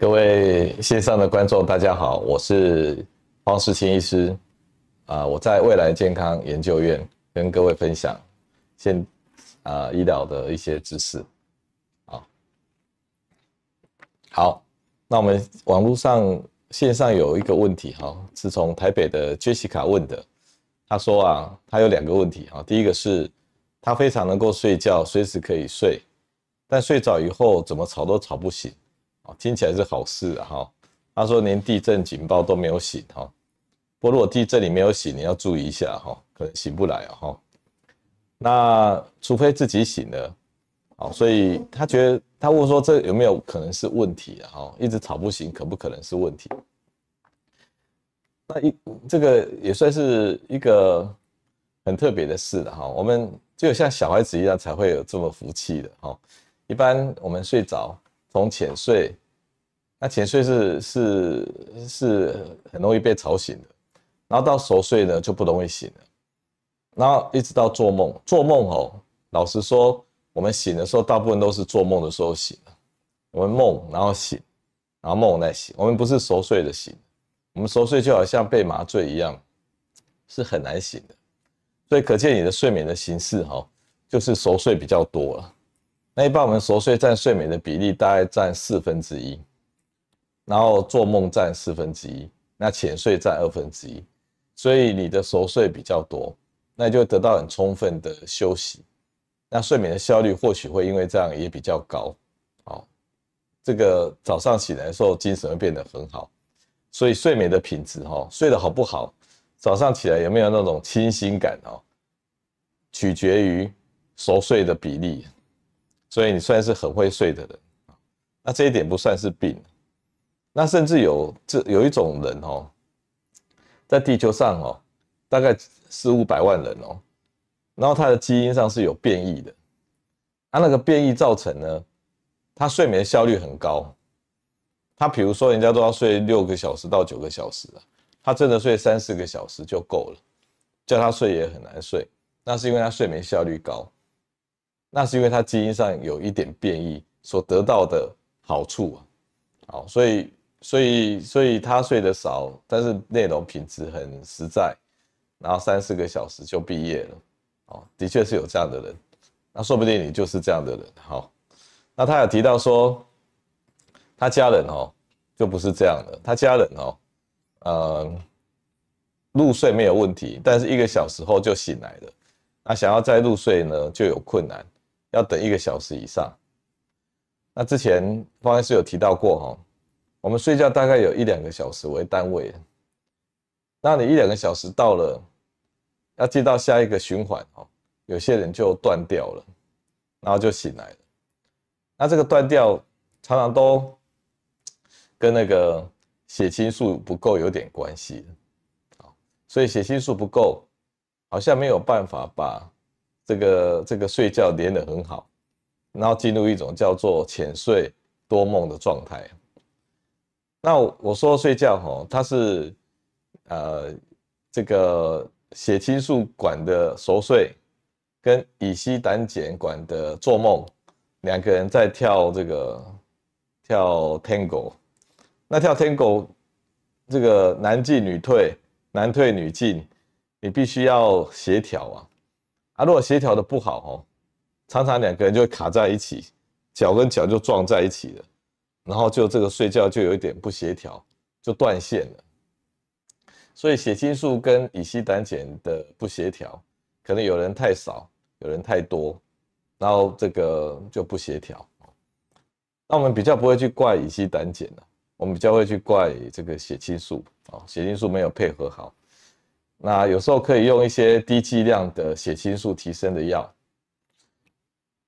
各位线上的观众，大家好，我是黄世清医师，啊，我在未来健康研究院跟各位分享现啊医疗的一些知识，啊，好，那我们网络上线上有一个问题哈，是从台北的 Jessica 问的，她说啊，她有两个问题哈，第一个是她非常能够睡觉，随时可以睡，但睡着以后怎么吵都吵不醒。听起来是好事啊！哈，他说连地震警报都没有醒哈，不过如果地震你没有醒，你要注意一下哈，可能醒不来哈。那除非自己醒了，好，所以他觉得他问说这有没有可能是问题啊？哈，一直吵不醒，可不可能是问题？那一这个也算是一个很特别的事了哈。我们只有像小孩子一样才会有这么福气的哈。一般我们睡着。从浅睡，那浅睡是是是很容易被吵醒的，然后到熟睡呢就不容易醒了，然后一直到做梦，做梦哦，老实说，我们醒的时候大部分都是做梦的时候醒，我们梦然后醒，然后梦再醒，我们不是熟睡的醒，我们熟睡就好像被麻醉一样，是很难醒的，所以可见你的睡眠的形式哈，就是熟睡比较多了。那一般我们熟睡占睡眠的比例大概占四分之一，然后做梦占四分之一，那浅睡占二分之一，所以你的熟睡比较多，那你就得到很充分的休息，那睡眠的效率或许会因为这样也比较高，好，这个早上起来的时候精神会变得很好，所以睡眠的品质哈，睡得好不好，早上起来有没有那种清新感哦，取决于熟睡的比例。所以你算是很会睡的人，那这一点不算是病。那甚至有这有一种人哦，在地球上哦，大概四五百万人哦，然后他的基因上是有变异的，他那个变异造成呢，他睡眠效率很高。他比如说人家都要睡六个小时到九个小时啊，他真的睡三四个小时就够了，叫他睡也很难睡，那是因为他睡眠效率高。那是因为他基因上有一点变异所得到的好处啊，好，所以所以所以他睡得少，但是内容品质很实在，然后三四个小时就毕业了，哦，的确是有这样的人，那说不定你就是这样的人，好，那他有提到说，他家人哦就不是这样的，他家人哦，呃，入睡没有问题，但是一个小时后就醒来了，那想要再入睡呢就有困难。要等一个小时以上。那之前方医师有提到过哈，我们睡觉大概有一两个小时为单位。那你一两个小时到了，要进到下一个循环哦，有些人就断掉了，然后就醒来了。那这个断掉常常都跟那个血清素不够有点关系。所以血清素不够，好像没有办法把。这个这个睡觉连得很好，然后进入一种叫做浅睡多梦的状态。那我说睡觉哈，它是呃这个血清素管的熟睡，跟乙烯胆碱管的做梦，两个人在跳这个跳 Tango。那跳 Tango 这个男进女退，男退女进，你必须要协调啊。啊，如果协调的不好哦，常常两个人就会卡在一起，脚跟脚就撞在一起了，然后就这个睡觉就有一点不协调，就断线了。所以血清素跟乙烯胆碱的不协调，可能有人太少，有人太多，然后这个就不协调。那我们比较不会去怪乙烯胆碱了，我们比较会去怪这个血清素啊，血清素没有配合好。那有时候可以用一些低剂量的血清素提升的药，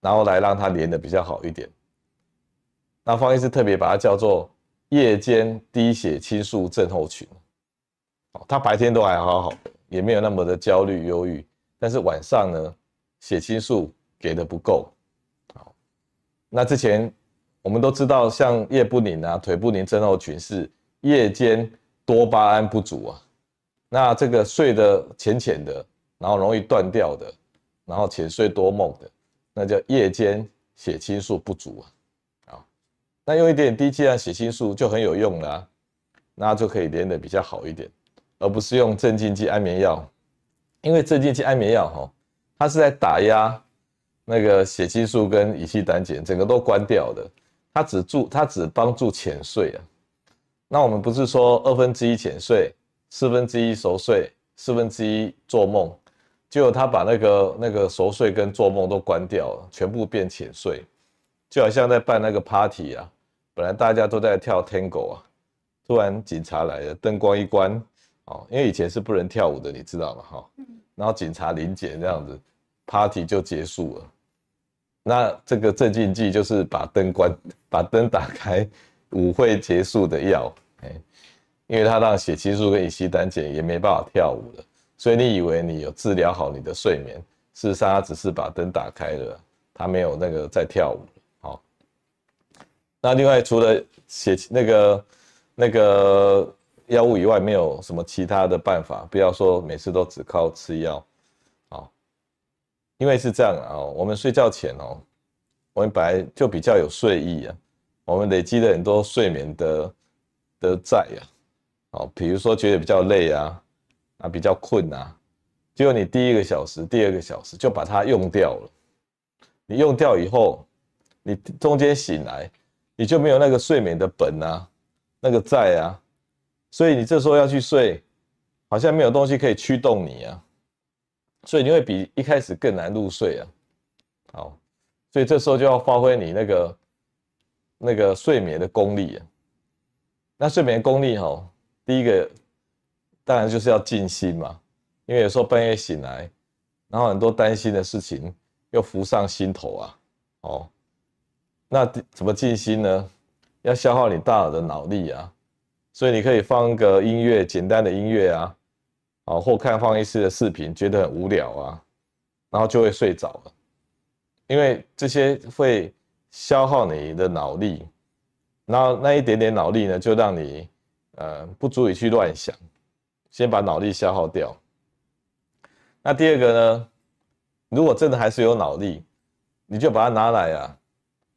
然后来让它连的比较好一点。那方医师特别把它叫做夜间低血清素症候群。哦，他白天都还好好，也没有那么的焦虑忧郁，但是晚上呢，血清素给的不够。好，那之前我们都知道，像夜不宁啊、腿不宁症候群是夜间多巴胺不足啊。那这个睡得浅浅的，然后容易断掉的，然后浅睡多梦的，那叫夜间血清素不足啊。那用一点点低剂量血清素就很有用了，那就可以连得比较好一点，而不是用镇静剂安眠药，因为镇静剂安眠药哈，它是在打压那个血清素跟乙醯胆碱，整个都关掉的，它只助它只帮助浅睡啊。那我们不是说二分之一浅睡，四分之一熟睡，四分之一做梦，结果他把那个那个熟睡跟做梦都关掉了，全部变浅睡。就好像在办那个 party 啊，本来大家都在跳 Tango 啊，突然警察来了，灯光一关，哦，因为以前是不能跳舞的，你知道吗？哈，然后警察临检这样子，party 就结束了。那这个镇静剂就是把灯关，把灯打开，舞会结束的药，哎，因为它让血清素跟乙烯胆碱也没办法跳舞了，所以你以为你有治疗好你的睡眠，事实上它只是把灯打开了，它没有那个在跳舞。那另外除了写那个那个药物以外，没有什么其他的办法。不要说每次都只靠吃药，啊，因为是这样啊，我们睡觉前哦，我们本来就比较有睡意啊，我们累积了很多睡眠的的债啊，哦，比如说觉得比较累啊，啊比较困啊，结果你第一个小时、第二个小时就把它用掉了，你用掉以后，你中间醒来。你就没有那个睡眠的本啊，那个债啊，所以你这时候要去睡，好像没有东西可以驱动你啊，所以你会比一开始更难入睡啊。好，所以这时候就要发挥你那个那个睡眠的功力啊。那睡眠功力哈，第一个当然就是要静心嘛，因为有时候半夜醒来，然后很多担心的事情又浮上心头啊，哦。那怎么静心呢？要消耗你大脑的脑力啊，所以你可以放个音乐，简单的音乐啊，啊，或看放一次的视频，觉得很无聊啊，然后就会睡着了。因为这些会消耗你的脑力，然后那一点点脑力呢，就让你呃不足以去乱想，先把脑力消耗掉。那第二个呢，如果真的还是有脑力，你就把它拿来啊。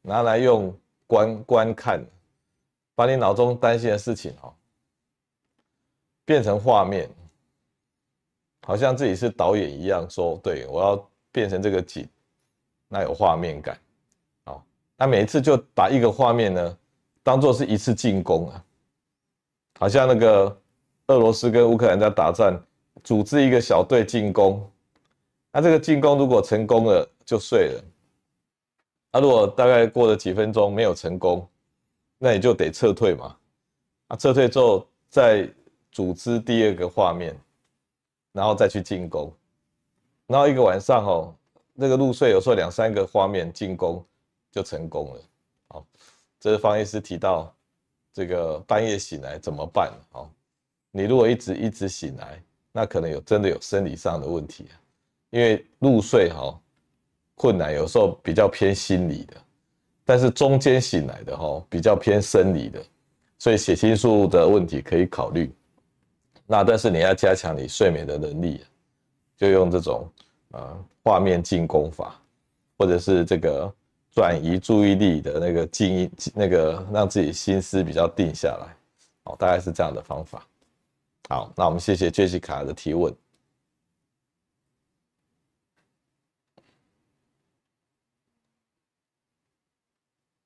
拿来用观观看，把你脑中担心的事情哦，变成画面，好像自己是导演一样，说对，我要变成这个景，那有画面感，哦，那每一次就把一个画面呢，当做是一次进攻啊，好像那个俄罗斯跟乌克兰在打仗，组织一个小队进攻，那这个进攻如果成功了，就睡了。那、如果大概过了几分钟没有成功，那你就得撤退嘛。啊，撤退之后再组织第二个画面，然后再去进攻。然后一个晚上哦，那个入睡有时候两三个画面进攻就成功了。好，这是方医师提到这个半夜醒来怎么办？哦，你如果一直一直醒来，那可能有真的有生理上的问题，因为入睡哈。困难有时候比较偏心理的，但是中间醒来的哈比较偏生理的，所以血清素的问题可以考虑。那但是你要加强你睡眠的能力，就用这种呃画面进攻法，或者是这个转移注意力的那个静音那个让自己心思比较定下来，哦，大概是这样的方法。好，那我们谢谢杰西卡的提问。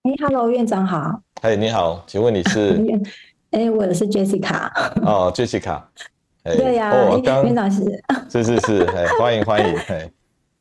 哎，Hello，院长好。哎，你好，请问你是？哎，我是 Jessica。哦，Jessica。对呀、院长是。是是是，哎，欢迎欢迎，哎。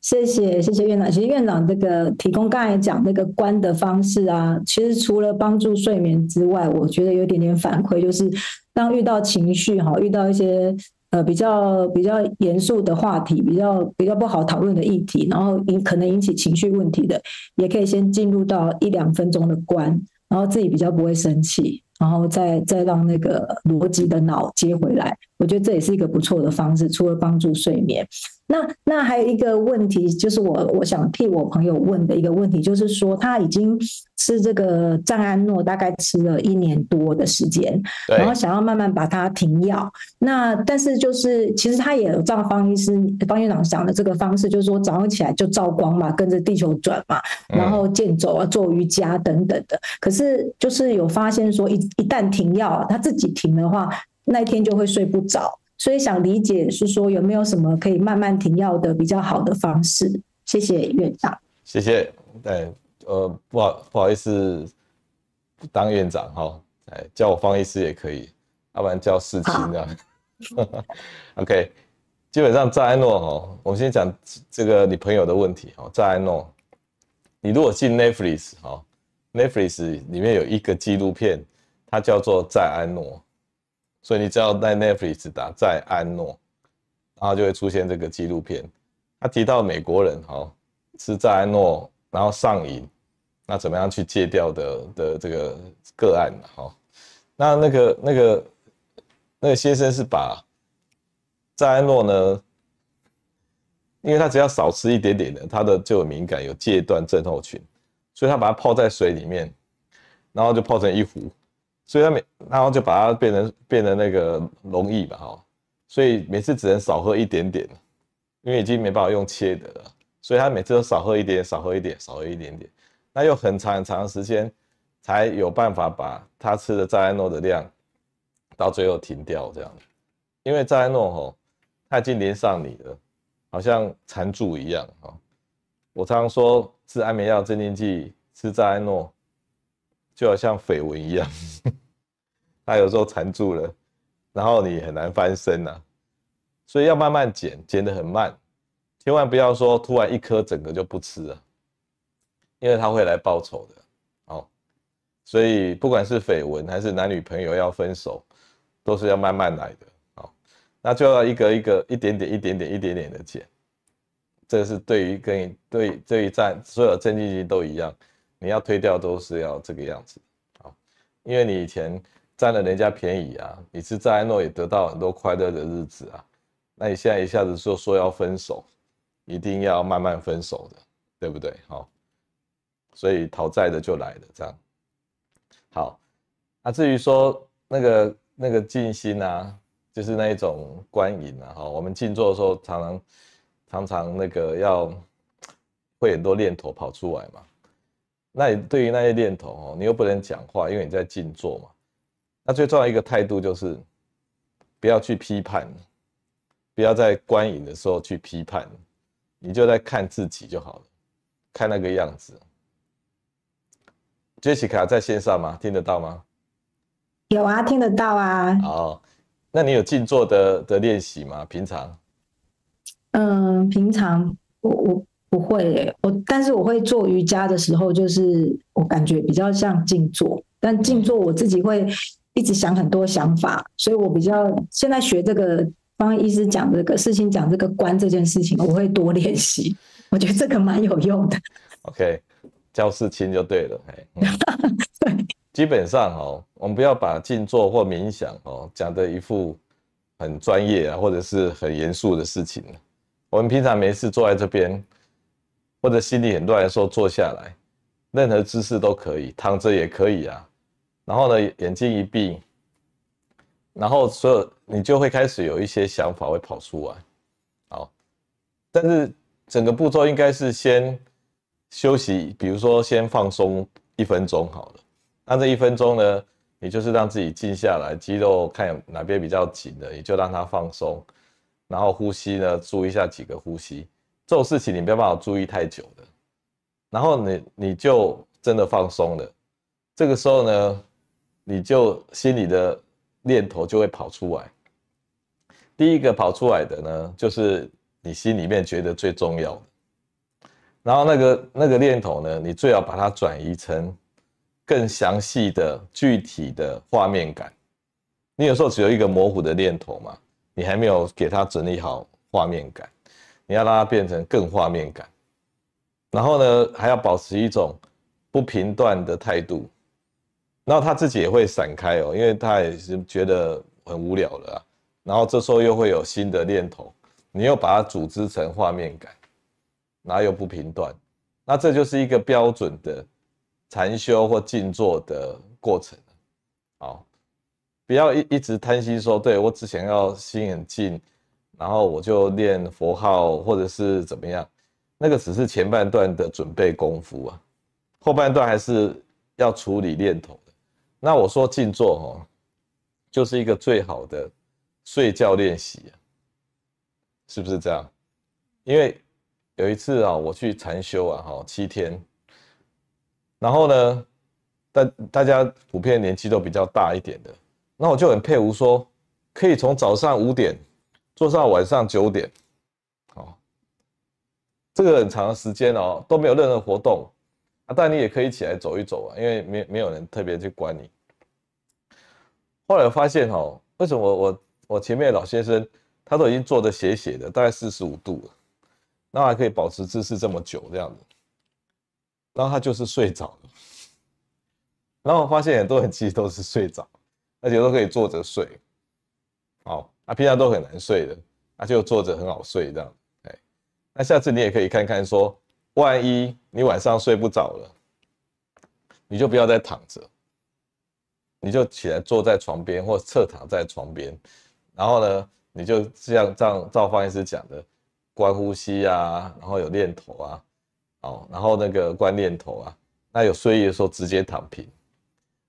谢谢谢谢院长。其实院长这个提供刚才讲那个关的方式啊，其实除了帮助睡眠之外，我觉得有点点反馈，就是当遇到情绪哈，遇到一些。呃，比较比较严肃的话题，比较比较不好讨论的议题，然后引可能引起情绪问题的，也可以先进入到一两分钟的关，然后自己比较不会生气，然后再再让那个逻辑的脑接回来。我觉得这也是一个不错的方式，除了帮助睡眠。那那还有一个问题，就是我我想替我朋友问的一个问题，就是说他已经吃这个赞安诺大概吃了一年多的时间，然后想要慢慢把它停药。那但是就是其实他也有照方医师方院长讲的这个方式，就是说早上起来就照光嘛，跟着地球转嘛，然后健走啊，做瑜伽等等的。可是就是有发现说一一旦停药，他自己停的话，那一天就会睡不着。所以想理解是说有没有什么可以慢慢停药的比较好的方式？谢谢院长。谢谢。对，呃，不好不好意思，当院长哈，哎，叫我方医师也可以，要不然叫世青这样。OK，基本上在安诺哈，我们先讲这个你朋友的问题哈，赞安诺，你如果进 Netflix 哈，Netflix 里面有一个纪录片，它叫做在安诺。所以你只要在 Netflix 打在安诺，然后就会出现这个纪录片。他提到美国人哈吃在安诺，然后上瘾，那怎么样去戒掉的的这个个案哈？那那个那个那个先生是把在安诺呢，因为他只要少吃一点点的，他的就有敏感，有戒断症候群，所以他把它泡在水里面，然后就泡成一壶。所以他每，然后就把它变成变成那个容易吧，哈，所以每次只能少喝一点点，因为已经没办法用切的了，所以他每次都少喝一点，少喝一点，少喝一点点，那又很长很长的时间才有办法把他吃的赞安诺的量到最后停掉这样，因为赞安诺吼，它已经连上你了，好像缠住一样哈。我常常说吃安眠药、镇静剂，吃赞安诺。就好像绯闻一样，他有时候缠住了，然后你很难翻身呐，所以要慢慢减，减得很慢，千万不要说突然一颗整个就不吃了，因为他会来报仇的。哦，所以不管是绯闻还是男女朋友要分手，都是要慢慢来的。哦，那就要一个一个、一点点、一点点、一点点的减，这是对于跟对对于在所有镇静剂都一样。你要推掉都是要这个样子，啊，因为你以前占了人家便宜啊，你是在安诺也得到很多快乐的日子啊，那你现在一下子说说要分手，一定要慢慢分手的，对不对？好，所以讨债的就来了，这样。好，那至于说那个那个静心啊，就是那一种观影啊，哈，我们静坐的时候常常常常那个要会很多念头跑出来嘛。那你对于那些念头哦，你又不能讲话，因为你在静坐嘛。那最重要一个态度就是，不要去批判，不要在观影的时候去批判，你就在看自己就好了，看那个样子。Jessica 在线上吗？听得到吗？有啊，听得到啊。哦，那你有静坐的的练习吗？平常？嗯，平常我我。不会、欸，我但是我会做瑜伽的时候，就是我感觉比较像静坐，但静坐我自己会一直想很多想法，所以我比较现在学这个方医师讲这个事情，讲这个观这件事情，我会多练习，我觉得这个蛮有用的。OK，教事情就对了，嗯、对，基本上哦，我们不要把静坐或冥想哦讲的一副很专业啊，或者是很严肃的事情。我们平常没事坐在这边。或者心里很乱的时候坐下来，任何姿势都可以，躺着也可以啊。然后呢，眼睛一闭，然后所有你就会开始有一些想法会跑出来。好，但是整个步骤应该是先休息，比如说先放松一分钟好了。那这一分钟呢，你就是让自己静下来，肌肉看哪边比较紧的，你就让它放松。然后呼吸呢，注意一下几个呼吸。这种事情你没有办法注意太久的，然后你你就真的放松了，这个时候呢，你就心里的念头就会跑出来。第一个跑出来的呢，就是你心里面觉得最重要的，然后那个那个念头呢，你最好把它转移成更详细的、具体的画面感。你有时候只有一个模糊的念头嘛，你还没有给它整理好画面感。你要让它变成更画面感，然后呢，还要保持一种不平断的态度，然后他自己也会闪开哦，因为他也是觉得很无聊了啊。然后这时候又会有新的念头，你又把它组织成画面感，然后又不平断，那这就是一个标准的禅修或静坐的过程。好，不要一一直贪心说，对，我只想要心很静，然后我就念佛号或者是怎么样，那个只是前半段的准备功夫啊，后半段还是要处理念头的。那我说静坐哦，就是一个最好的睡觉练习。是不是这样？因为有一次啊，我去禅修啊，哈，七天，然后呢，大大家普遍年纪都比较大一点的，那我就很佩服说，可以从早上五点做到晚上九点，哦，这个很长的时间哦，都没有任何活动啊，但你也可以起来走一走啊，因为没没有人特别去管你。后来发现哦，为什么我我我前面的老先生？他都已经坐得斜斜的，大概四十五度了，那还可以保持姿势这么久这样子，然后他就是睡着了，然后我发现很多人其实都是睡着，而且都可以坐着睡，好，啊平常都很难睡的，他就坐着很好睡这样，哎，那下次你也可以看看说，万一你晚上睡不着了，你就不要再躺着，你就起来坐在床边或侧躺在床边，然后呢，你就像这样照方医师讲的，观呼吸啊，然后有念头啊，哦，然后那个观念头啊，那有睡意的时候直接躺平。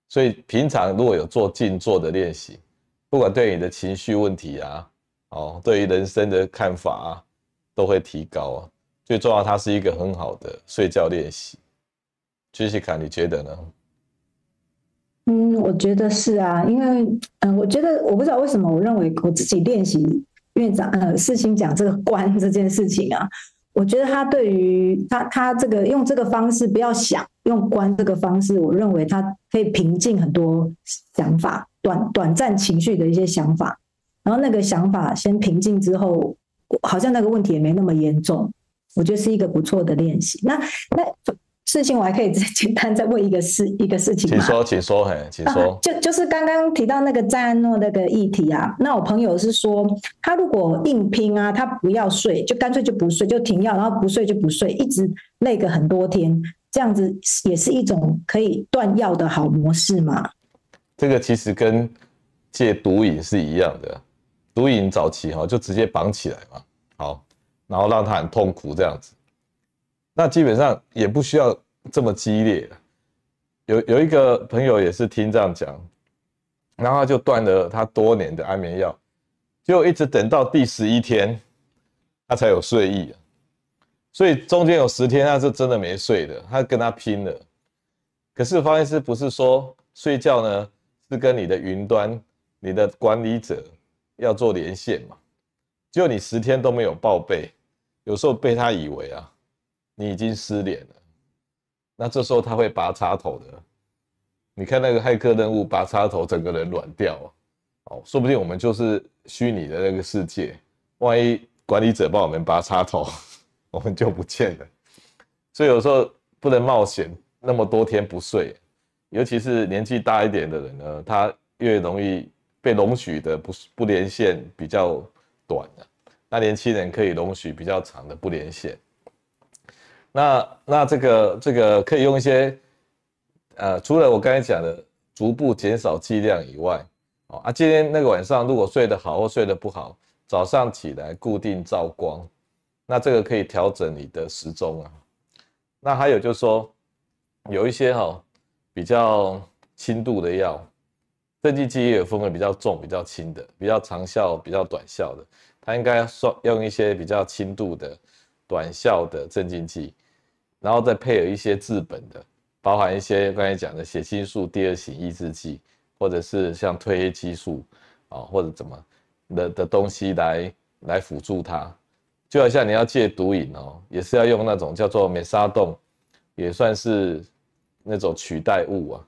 所以平常如果有做静坐的练习，不管对你的情绪问题啊，哦，对于人生的看法啊，都会提高啊。最重要，它是一个很好的睡觉练习。Jessica，你觉得呢？嗯，我觉得是啊，因为嗯，我觉得我不知道为什么，我认为我自己练习院长呃世新讲这个观这件事情啊，我觉得他对于他他这个用这个方式不要想用观这个方式，我认为他可以平静很多想法短短暂情绪的一些想法，然后那个想法先平静之后，好像那个问题也没那么严重，我觉得是一个不错的练习。那那。事情我还可以再简单再问一个事 一个事情吗？请说，请说，嘿，请说。啊、就就是刚刚提到那个赞安诺那个议题啊，那我朋友是说，他如果硬拼啊，他不要睡，就干脆就不睡，就停药，然后不睡就不睡，一直累个很多天，这样子也是一种可以断药的好模式吗？这个其实跟戒毒瘾是一样的，毒瘾早期哈就直接绑起来嘛，好，然后让他很痛苦这样子。那基本上也不需要这么激烈。有有一个朋友也是听这样讲，然后就断了他多年的安眠药，就一直等到第十一天，他才有睡意。所以中间有十天他是真的没睡的，他跟他拼了。可是方医师不是说睡觉呢是跟你的云端、你的管理者要做连线嘛？就你十天都没有报备，有时候被他以为啊。你已经失联了，那这时候他会拔插头的。你看那个骇客任务拔插头，整个人软掉哦，说不定我们就是虚拟的那个世界。万一管理者帮我们拔插头，我们就不见了。所以有时候不能冒险那么多天不睡，尤其是年纪大一点的人呢，他越容易被容许的不不连线比较短的，那年轻人可以容许比较长的不连线。那那这个这个可以用一些，呃，除了我刚才讲的逐步减少剂量以外，哦啊，今天那个晚上如果睡得好或睡得不好，早上起来固定照光，那这个可以调整你的时钟啊。那还有就是说，有一些哈、比较轻度的药，镇静剂也有分为比较重、比较轻的，比较长效、比较短效的，它应该算用一些比较轻度的。短效的镇静剂，然后再配合一些治本的，包含一些刚才讲的血清素第二型抑制剂，或者是像褪黑激素啊，或者怎么的的东西来来辅助它。就好像你要戒毒瘾哦，也是要用那种叫做美沙酮，也算是那种取代物啊，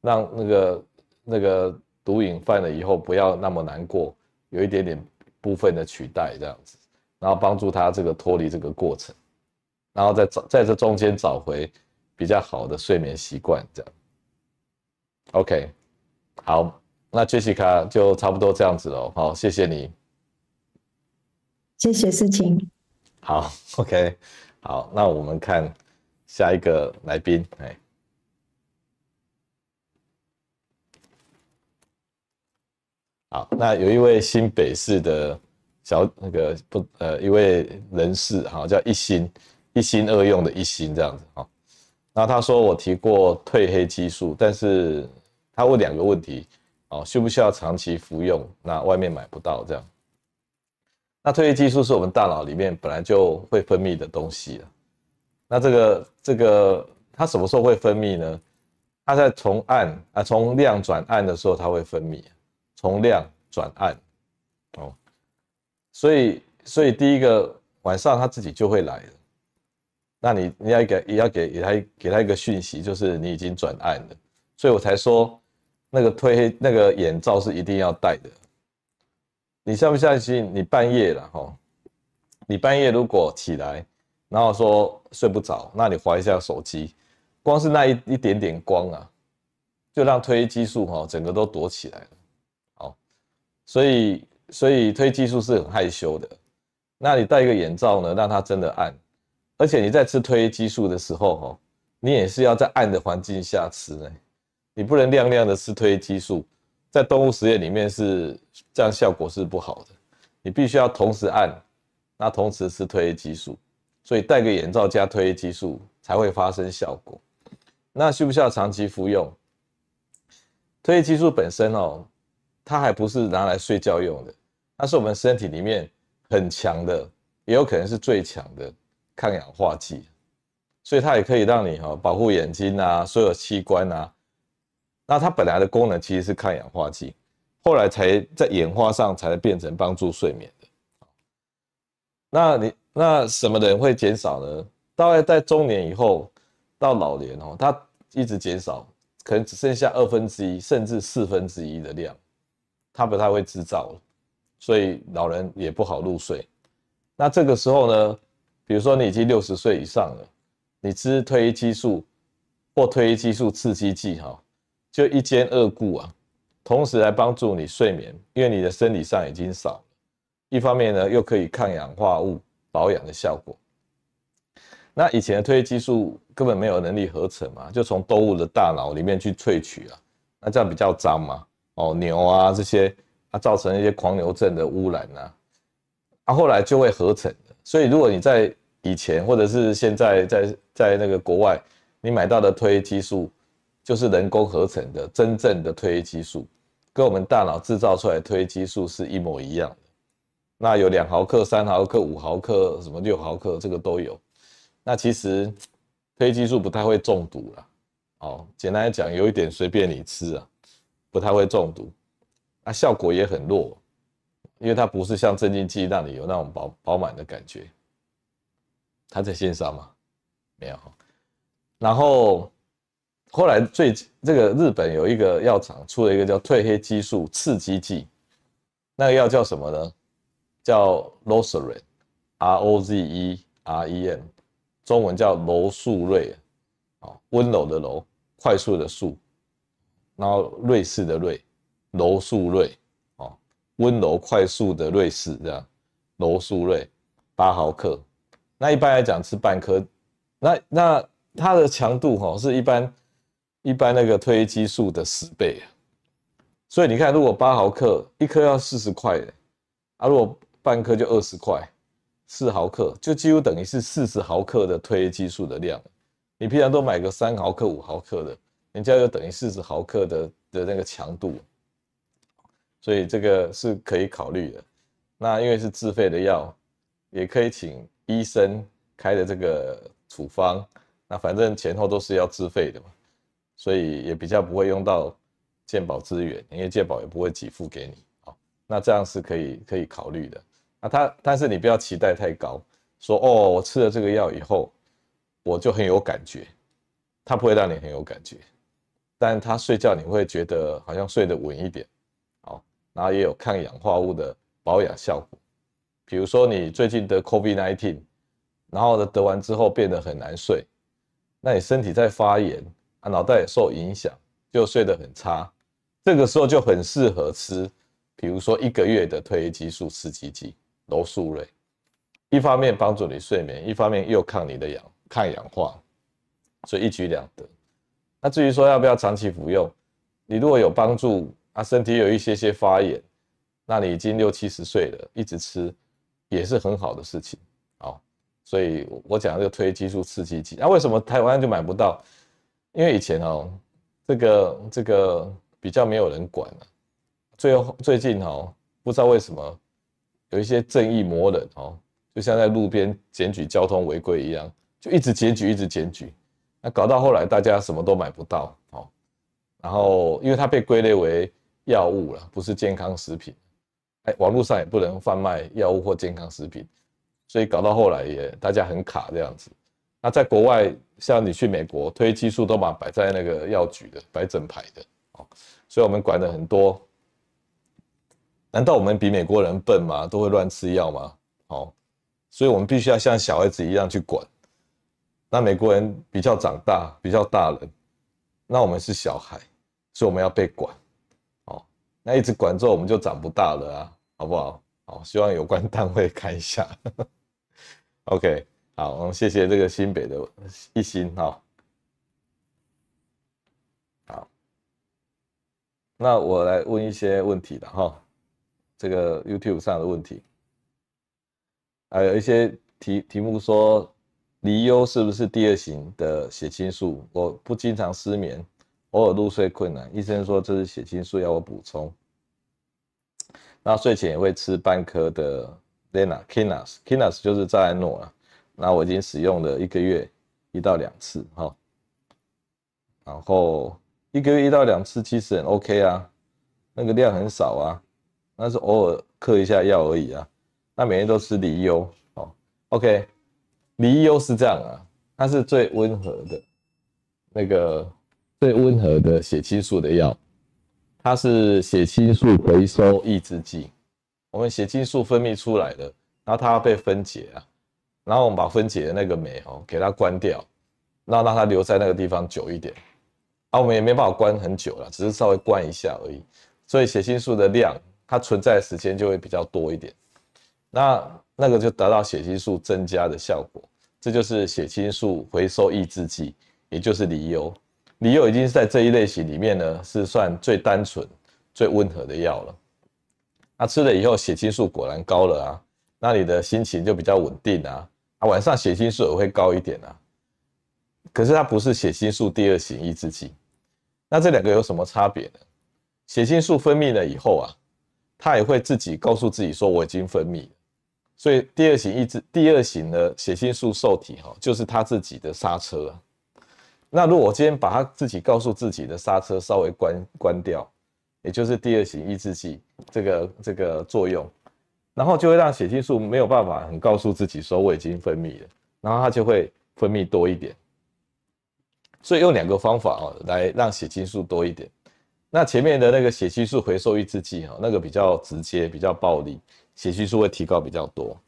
让那个那个毒瘾犯了以后不要那么难过，有一点点部分的取代这样子。然后帮助他这个脱离这个过程，然后再找在这中间找回比较好的睡眠习惯，这样。OK，好，那 Jessica 就差不多这样子了。好，谢谢你。谢谢思晴。好，OK，好，那我们看下一个来宾，哎，好，那有一位新北市的小那个不呃一位人士，哈，叫一心一心二用的一心这样子，哈，那他说我提过褪黑激素，但是他问两个问题，哦，需不需要长期服用？那外面买不到这样。那褪黑激素是我们大脑里面本来就会分泌的东西。那这个这个它什么时候会分泌呢？它在从暗啊从亮转暗的时候，它会分泌，从亮转暗，哦，所以所以第一个晚上他自己就会来了。那你你要给也要给给他给他一个讯息，就是你已经转暗了。所以我才说那个褪黑那个眼罩是一定要戴的。你相不相信？你半夜了哈，你半夜如果起来，然后说睡不着，那你划一下手机，光是那一一点点光啊，就让褪黑激素哈整个都躲起来了。所以所以褪黑激素是很害羞的。那你戴一个眼罩呢，让它真的暗，而且你在吃褪黑激素的时候哈，你也是要在暗的环境下吃呢，你不能亮亮的吃褪黑激素。在动物实验里面是这样，效果是不好的。你必须要同时按，那同时吃褪黑激素，所以戴个眼罩加褪黑激素才会发生效果。那需不需要长期服用？褪黑激素本身哦，它还不是拿来睡觉用的，它是我们身体里面很强的，也有可能是最强的抗氧化剂，所以它也可以让你哈保护眼睛啊，所有器官啊。那它本来的功能其实是抗氧化剂，后来才在演化上才变成帮助睡眠的。那你那什么人会减少呢？大概在中年以后到老年哦，它一直减少，可能只剩下二分之一甚至四分之一的量，他不太会制造，所以老人也不好入睡。那这个时候呢，比如说你已经六十岁以上了，你吃褪黑激素或褪黑激素刺激剂哈。就一兼二顾啊，同时来帮助你睡眠，因为你的生理上已经少，一方面呢又可以抗氧化物保养的效果。那以前的褪黑激素根本没有能力合成嘛，就从动物的大脑里面去萃取啊，那这样比较脏嘛，哦牛啊这些，它造成一些狂牛症的污染啊，啊后来就会合成的。所以如果你在以前或者是现在在在那个国外，你买到的褪黑激素。就是人工合成的真正的褪黑激素，跟我们大脑制造出来的褪黑激素是一模一样的。那有两毫克、三毫克、五毫克、什么六毫克，这个都有。那其实褪黑激素不太会中毒了。哦，简单来讲，有一点随便你吃啊，不太会中毒。那效果也很弱，因为它不是像镇静剂让你有那种饱饱满的感觉。它在线上吗？没有。然后。后来最这个日本有一个药厂出了一个叫褪黑激素刺激剂，那个药叫什么呢？叫 Rozeren，R O Z E R E N，中文叫柔速瑞，啊，温柔的柔，快速的速，然后瑞士的瑞，柔素瑞，哦，温柔快速的瑞士这样，柔素瑞，八毫克，那一般来讲吃半颗，那那它的强度哈是一般。一般那个褪黑激素的十倍，所以你看，如果八毫克一颗要四十块的，啊，如果半颗就二十块，四毫克就几乎等于是四十毫克的褪黑激素的量。你平常都买个三毫克、五毫克的，人家就等于四十毫克的的那个强度，所以这个是可以考虑的。那因为是自费的药，也可以请医生开的这个处方，那反正前后都是要自费的嘛。所以也比较不会用到健保资源，因为健保也不会给付给你，好，那这样是可以可以考虑的。那他但是你不要期待太高，说哦，我吃了这个药以后我就很有感觉，它不会让你很有感觉，但他睡觉你会觉得好像睡得稳一点，哦，然后也有抗氧化物的保养效果。比如说你最近得 COVID-19，然后呢得完之后变得很难睡，那你身体在发炎。啊，脑袋也受影响，就睡得很差。这个时候就很适合吃，比如说一个月的褪黑激素刺激剂柔素瑞，一方面帮助你睡眠，一方面又抗你的氧抗氧化，所以一举两得。那至于说要不要长期服用，你如果有帮助啊，身体有一些些发炎，那你已经六七十岁了，一直吃也是很好的事情。好，所以我讲这个褪黑激素刺激剂，那为什么台湾就买不到？因为以前哦，这个这个比较没有人管了，最后最近哦，不知道为什么有一些正义魔人哦。就像在路边检举交通违规一样，就一直检举，一直检举，那搞到后来大家什么都买不到哦。然后因为它被归类为药物了，不是健康食品，哎，网络上也不能贩卖药物或健康食品，所以搞到后来也大家很卡这样子。那在国外，像你去美国，推激素都把摆在那个药局的，摆整排的哦，所以我们管的很多。难道我们比美国人笨吗？都会乱吃药吗？哦。所以，我们必须要像小孩子一样去管。那美国人比较长大，比较大人，那我们是小孩，所以我们要被管。哦，那一直管之后，我们就长不大了啊，好不好？好，希望有关单位看一下。OK，好，我们谢谢这个新北的一心哈。好，那我来问一些问题了哈，这个 YouTube 上的问题。还有一些题题目说，离忧是不是第二型的血清素？我不经常失眠，偶尔入睡困难，医生说这是血清素要我补充。那睡前也会吃半颗的 Lena，Kinas，Kinas 就是赞安诺啊。那我已经使用了一个月一到两次哈，然后一个月一到两次其实很 OK 啊，那个量很少啊，那是偶尔嗑一下药而已啊。那每天都吃离忧哦，OK，离忧是这样啊，它是最温和的，那个最温和的血清素的药，它是血清素回收抑制剂。我们血清素分泌出来的，然后它要被分解啊，然后我们把分解的那个酶哦给它关掉，那让它留在那个地方久一点。啊，我们也没办法关很久了，只是稍微关一下而已。所以血清素的量，它存在的时间就会比较多一点。那那个就得到血清素增加的效果，这就是血清素回收抑制剂，也就是离忧。离忧已经是在这一类型里面呢，是算最单纯、最温和的药了。那吃了以后，血清素果然高了啊，那你的心情就比较稳定啊，啊晚上血清素也会高一点啊。可是它不是血清素第二型抑制剂，那这两个有什么差别呢？血清素分泌了以后啊，它也会自己告诉自己说我已经分泌了。所以第二型抑制，第二型的血清素受体哈，就是他自己的刹车。那如果我今天把他自己告诉自己的刹车稍微关关掉，也就是第二型抑制剂这个这个作用，然后就会让血清素没有办法很告诉自己说我已经分泌了，然后它就会分泌多一点。所以用两个方法哦来让血清素多一点。那前面的那个血清素回收抑制剂哈，那个比较直接，比较暴力。血清素会提高比较多，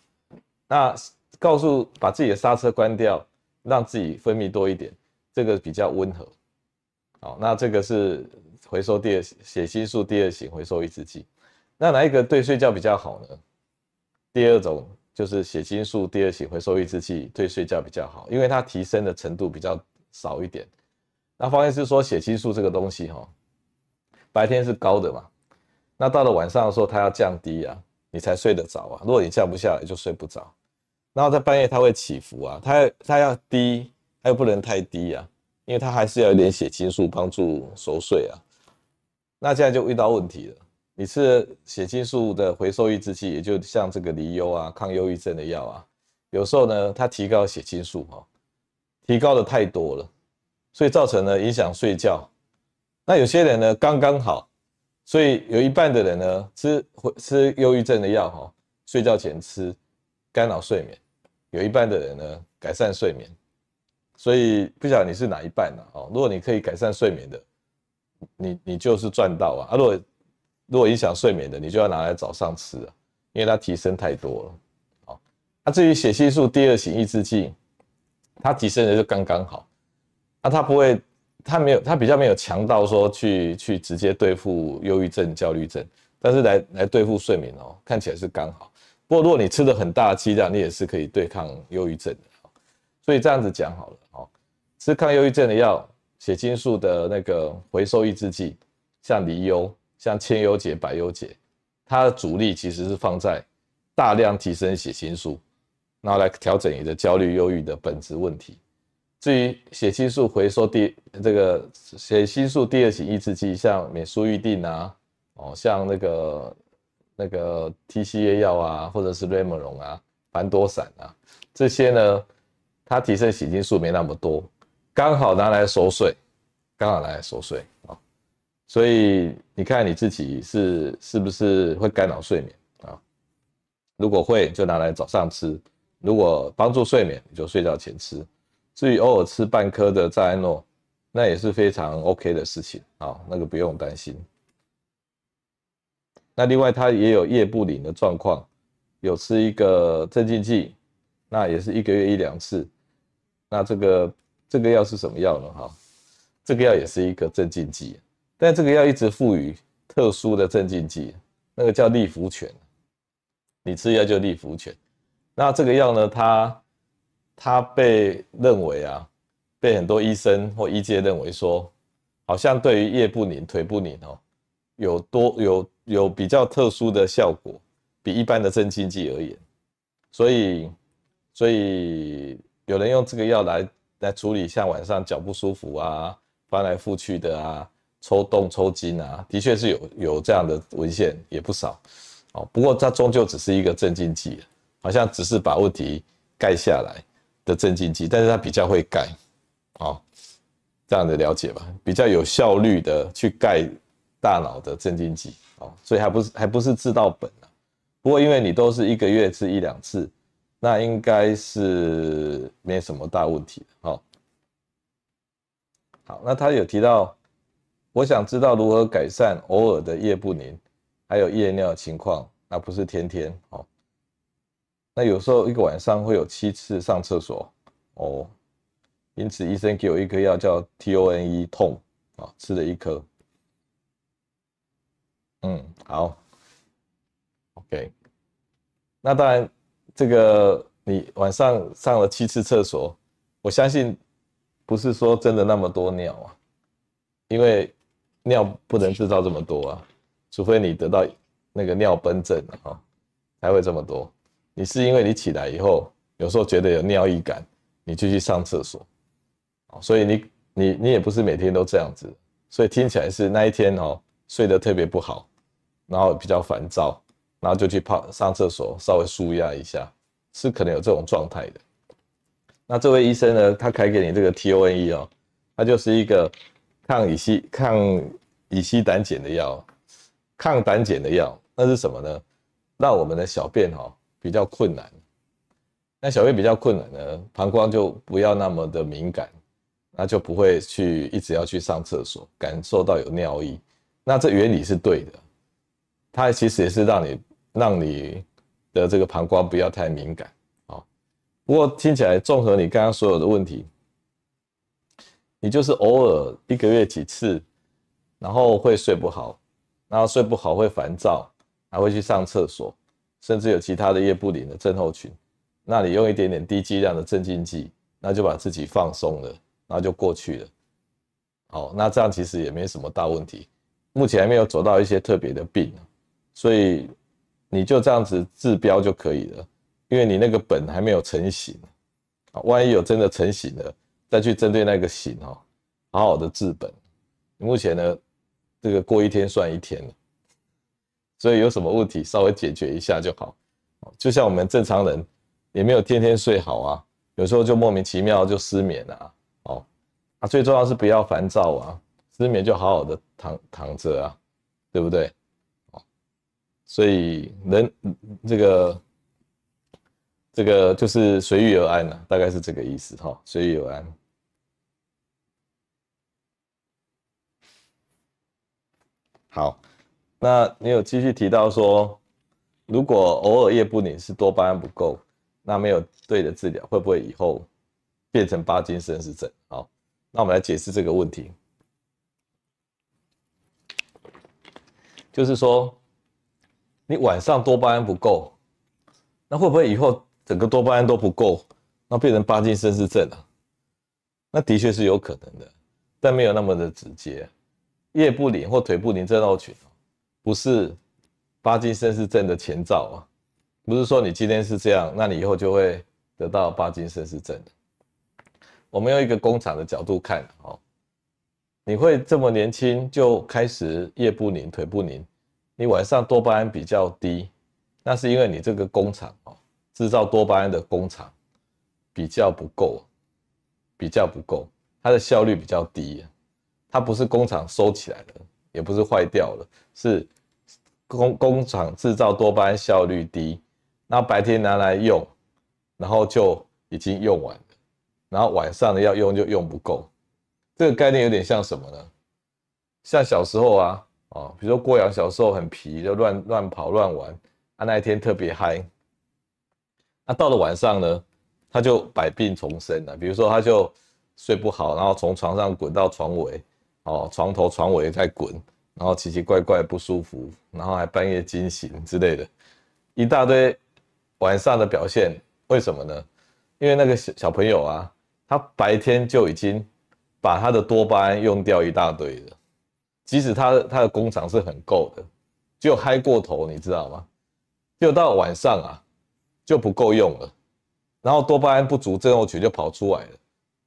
那告诉把自己的刹车关掉，让自己分泌多一点，这个比较温和。好，那这个是回收第二血清素第二型回收抑制剂。那哪一个对睡觉比较好呢？第二种就是血清素第二型回收抑制剂对睡觉比较好，因为它提升的程度比较少一点。那方医师说血清素这个东西哈，白天是高的嘛，那到了晚上的时候它要降低啊。你才睡得着啊！如果你降不下来，就睡不着。然后在半夜它会起伏啊，它它要低，它又不能太低啊，因为它还是要有点血清素帮助熟睡啊。那现在就遇到问题了，你吃了血清素的回收抑制剂，也就像这个离忧啊、抗忧郁症的药啊，有时候呢它提高血清素哈，提高的太多了，所以造成了影响睡觉。那有些人呢刚刚好。所以有一半的人呢，吃吃忧郁症的药哈，睡觉前吃，干扰睡眠；有一半的人呢，改善睡眠。所以不晓得你是哪一半呢？哦，如果你可以改善睡眠的，你你就是赚到啊！啊，如果如果影响睡眠的，你就要拿来早上吃啊，因为它提升太多了。哦，那至于血清素第二型抑制剂，它提升的就刚刚好，那它不会。他没有，他比较没有强到说去去直接对付忧郁症、焦虑症，但是来来对付睡眠哦，看起来是刚好。不过如果你吃的很大剂量，你也是可以对抗忧郁症的。所以这样子讲好了，哦，吃抗忧郁症的药，血清素的那个回收抑制剂，像离忧、像千忧解、百忧解，它的主力其实是放在大量提升血清素，然后来调整你的焦虑、忧郁的本质问题。至于血清素回收第这个血清素第二型抑制剂，像美舒郁定啊，哦，像那个那个 TCA 药啊，或者是瑞莫龙啊、凡多散啊，这些呢，它提升血清素没那么多，刚好拿来熟睡，刚好拿来熟睡啊。所以你看你自己是是不是会干扰睡眠啊？如果会，就拿来早上吃；如果帮助睡眠，你就睡觉前吃。至于偶尔吃半颗的赞安诺，那也是非常 OK 的事情啊，那个不用担心。那另外它也有夜不宁的状况，有吃一个镇静剂，那也是一个月一两次。那这个这个药是什么药呢？哈，这个药也是一个镇静剂，但这个药一直赋予特殊的镇静剂，那个叫利福泉。你吃药就利福泉。那这个药呢，它他被认为啊，被很多医生或医界认为说，好像对于夜不宁、腿不宁哦，有多有有比较特殊的效果，比一般的镇静剂而言。所以，所以有人用这个药来来处理像晚上脚不舒服啊、翻来覆去的啊、抽动抽筋啊，的确是有有这样的文献也不少哦。不过它终究只是一个镇静剂，好像只是把问题盖下来。的镇静剂，但是它比较会盖，好，这样的了解吧，比较有效率的去盖大脑的镇静剂，哦，所以还不是还不是治到本啊。不过因为你都是一个月吃一两次，那应该是没什么大问题，哦，好，那他有提到，我想知道如何改善偶尔的夜不宁，还有夜尿情况，那不是天天，哦。那有时候一个晚上会有七次上厕所哦，因此医生给我一颗药叫 TONE 痛啊，吃了一颗。嗯，好，OK。那当然，这个你晚上上了七次厕所，我相信不是说真的那么多尿啊，因为尿不能制造这么多啊，除非你得到那个尿崩症啊，才会这么多。你是因为你起来以后，有时候觉得有尿意感，你就去上厕所，所以你你你也不是每天都这样子，所以听起来是那一天哦睡得特别不好，然后比较烦躁，然后就去泡上厕所稍微舒压一下，是可能有这种状态的。那这位医生呢，他开给你这个 TONE 哦，它就是一个抗乙烯抗乙烯胆碱的药，抗胆碱的药，那是什么呢？让我们的小便哦。比较困难，那小便比较困难呢，膀胱就不要那么的敏感，那就不会去一直要去上厕所，感受到有尿意。那这原理是对的，它其实也是让你让你的这个膀胱不要太敏感啊。不过听起来综合你刚刚所有的问题，你就是偶尔一个月几次，然后会睡不好，然后睡不好会烦躁，还会去上厕所。甚至有其他的夜不宁的症候群，那你用一点点低剂量的镇静剂，那就把自己放松了，然后就过去了。好，那这样其实也没什么大问题，目前还没有走到一些特别的病，所以你就这样子治标就可以了，因为你那个本还没有成型，万一有真的成型了，再去针对那个型哈，好好的治本。目前呢，这个过一天算一天了。所以有什么问题，稍微解决一下就好。就像我们正常人，也没有天天睡好啊，有时候就莫名其妙就失眠了啊。哦，啊，最重要是不要烦躁啊，失眠就好好的躺躺着啊，对不对？哦，所以人这个这个就是随遇而安了，大概是这个意思哈，随遇而安。好。那你有继续提到说，如果偶尔夜不宁是多巴胺不够，那没有对的治疗，会不会以后变成帕金森氏症？好，那我们来解释这个问题，就是说，你晚上多巴胺不够，那会不会以后整个多巴胺都不够，那变成帕金森氏症啊？那的确是有可能的，但没有那么的直接。夜不宁或腿不宁症候群，不是帕金森氏症的前兆啊，不是说你今天是这样，那你以后就会得到帕金森氏症。我们用一个工厂的角度看，哦，你会这么年轻就开始夜不宁、腿不宁，你晚上多巴胺比较低，那是因为你这个工厂哦，制造多巴胺的工厂比较不够。比较不够，它的效率比较低，它不是工厂收起来的，也不是坏掉了，是工工厂制造多巴胺效率低，那白天拿来用，然后就已经用完了，然后晚上的要用就用不够，这个概念有点像什么呢？像小时候啊，哦，比如说郭阳小时候很皮，就乱乱跑乱玩，他那一天特别嗨，那到了晚上呢？他就百病丛生了，比如说他就睡不好，然后从床上滚到床尾，哦，床头床尾在滚，然后奇奇怪怪不舒服，然后还半夜惊醒之类的，一大堆晚上的表现。为什么呢？因为那个小小朋友啊，他白天就已经把他的多巴胺用掉一大堆了，即使他他的工厂是很够的，就嗨过头，你知道吗？就到晚上啊就不够用了。然后多巴胺不足症候群就跑出来了，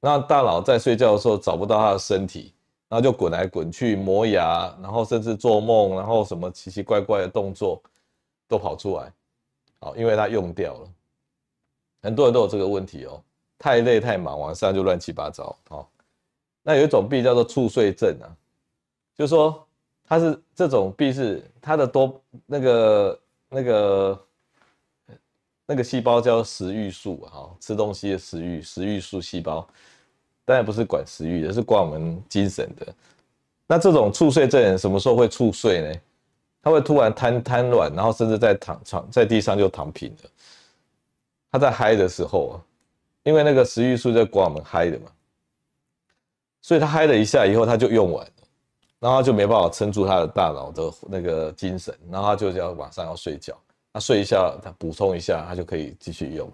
那大脑在睡觉的时候找不到他的身体，然后就滚来滚去磨牙，然后甚至做梦，然后什么奇奇怪怪的动作都跑出来，好，因为它用掉了。很多人都有这个问题哦，太累太忙，晚上就乱七八糟。好，那有一种病叫做猝睡症啊，就是说它是这种病是它的多那个那个。那个细胞叫食欲素，哈，吃东西的食欲，食欲素细胞，当然不是管食欲的，是管我们精神的。那这种猝睡症什么时候会猝睡呢？他会突然瘫瘫软，然后甚至在躺床在地上就躺平了。他在嗨的时候啊，因为那个食欲素在管我们嗨的嘛，所以他嗨了一下以后，他就用完了，然后他就没办法撑住他的大脑的那个精神，然后他就要马上要睡觉。他睡一下，他补充一下，他就可以继续用，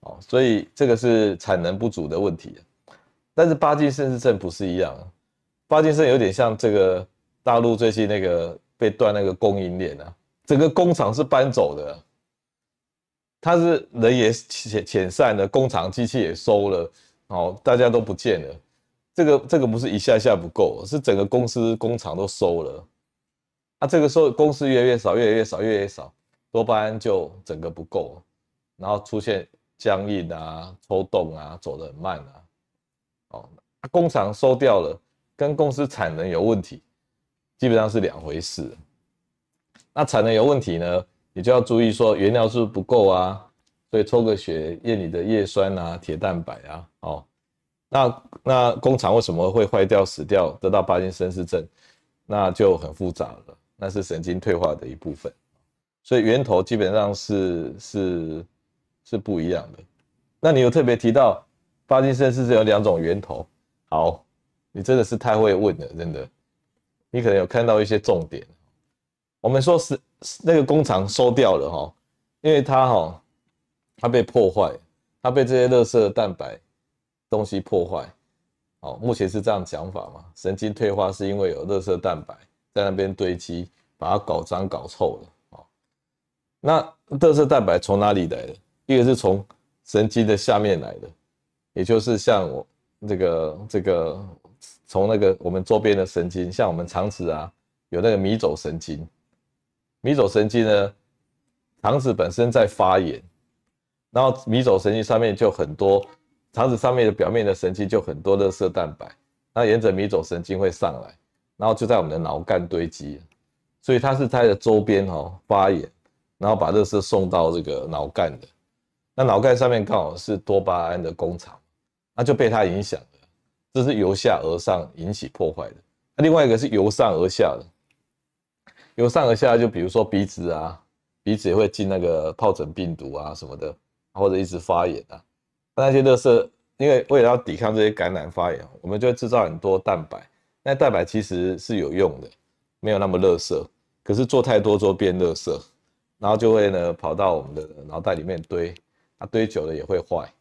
哦，所以这个是产能不足的问题。但是巴金森氏症不是一样，巴金森有点像这个大陆最近那个被断那个供应链啊，整个工厂是搬走的，他是人也遣遣散了，工厂机器也收了，哦，大家都不见了。这个这个不是一下下不够，是整个公司工厂都收了。啊，这个时候公司越来越少，越来越少，越来越少。多巴胺就整个不够，然后出现僵硬啊、抽动啊、走得很慢啊。哦，工厂收掉了，跟公司产能有问题，基本上是两回事。那产能有问题呢，你就要注意说原料是不是不够啊，所以抽个血验你的叶酸啊、铁蛋白啊。哦，那那工厂为什么会坏掉、死掉、得到帕金森氏症？那就很复杂了，那是神经退化的一部分。所以源头基本上是是是不一样的。那你有特别提到帕金森氏症有两种源头，好，你真的是太会问了，真的。你可能有看到一些重点。我们说是那个工厂收掉了哈，因为它哈它被破坏，它被这些垃圾蛋白东西破坏。好，目前是这样讲法嘛？神经退化是因为有垃圾蛋白在那边堆积，把它搞脏搞臭了。哦那垃圾蛋白从哪里来的？一个是从神经的下面来的，也就是像我这个这个从那个我们周边的神经，像我们肠子啊，有那个迷走神经。迷走神经呢，肠子本身在发炎，然后迷走神经上面就很多，肠子上面的表面的神经就很多垃圾蛋白，那沿着迷走神经会上来，然后就在我们的脑干堆积，所以它是它的周边哦发炎。然后把垃圾送到这个脑干的，那脑干上面刚好是多巴胺的工厂，那就被它影响了。这是由下而上引起破坏的。那另外一个是由上而下的，由上而下就比如说鼻子啊，鼻子也会进那个疱疹病毒啊什么的，或者一直发炎啊。那些热色，因为为了要抵抗这些感染发炎，我们就会制造很多蛋白。那蛋白其实是有用的，没有那么热色，可是做太多之后变热色。然后就会呢跑到我们的脑袋里面堆，它堆久了也会坏。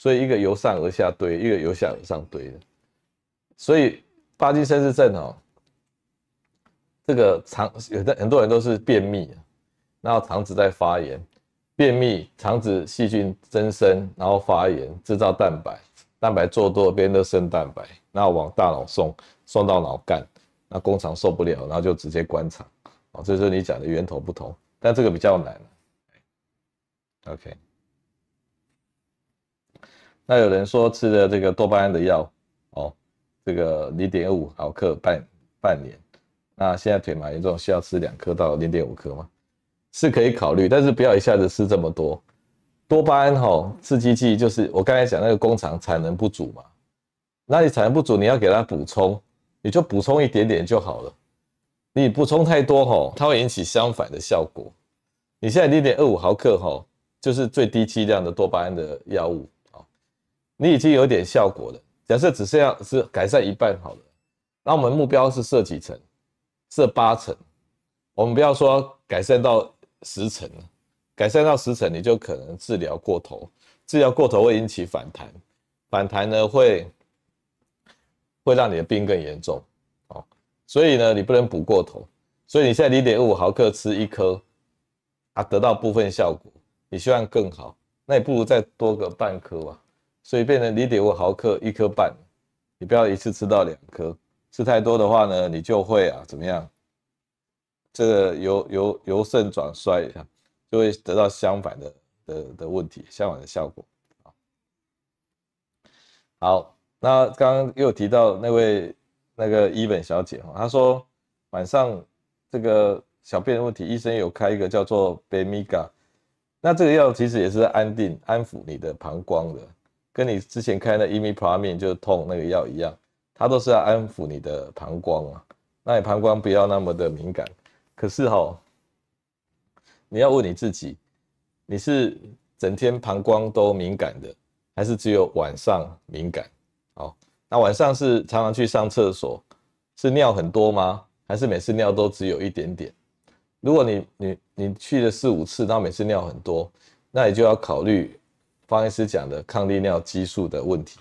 所以一个由上而下堆，一个由下而上堆的。所以帕金森氏症哦，这个肠有的很多人都是便秘，然后肠子在发炎，便秘，肠子细菌增生，然后发炎，制造蛋白，蛋白做多变得生蛋白，然后往大脑送，送到脑干，那工厂受不了，然后就直接关厂。哦，这就是你讲的源头不同，但这个比较难。OK。那有人说吃了这个多巴胺的药，哦，这个零点五毫克半半年，那现在腿麻严重需要吃两颗到零点五颗吗？是可以考虑，但是不要一下子吃这么多。多巴胺哈，刺激剂就是我刚才讲那个工厂产能不足嘛，那你产能不足，你要给它补充，你就补充一点点就好了。你补充太多哈，它会引起相反的效果。你现在零点二五毫克哈，就是最低剂量的多巴胺的药物。你已经有点效果了，假设只剩下是改善一半好了，那我们目标是设几成？设八成。我们不要说改善到十成，改善到十成你就可能治疗过头，治疗过头会引起反弹，反弹呢会会让你的病更严重哦。所以呢，你不能补过头。所以你现在零点五毫克吃一颗啊，得到部分效果，你希望更好，那你不如再多个半颗吧。所以变成零点五毫克一颗半，你不要一次吃到两颗，吃太多的话呢，你就会啊怎么样？这个由由由盛转衰，就会得到相反的的的问题，相反的效果。好，那刚刚又提到那位那个伊本小姐哈，她说晚上这个小便的问题，医生有开一个叫做贝米伽，那这个药其实也是安定安抚你的膀胱的。跟你之前开的伊米普拉敏就痛那个药一样，它都是要安抚你的膀胱啊，那你膀胱不要那么的敏感。可是哈，你要问你自己，你是整天膀胱都敏感的，还是只有晚上敏感？好，那晚上是常常去上厕所，是尿很多吗？还是每次尿都只有一点点？如果你你你去了四五次，然后每次尿很多，那你就要考虑。方医师讲的抗利尿激素的问题，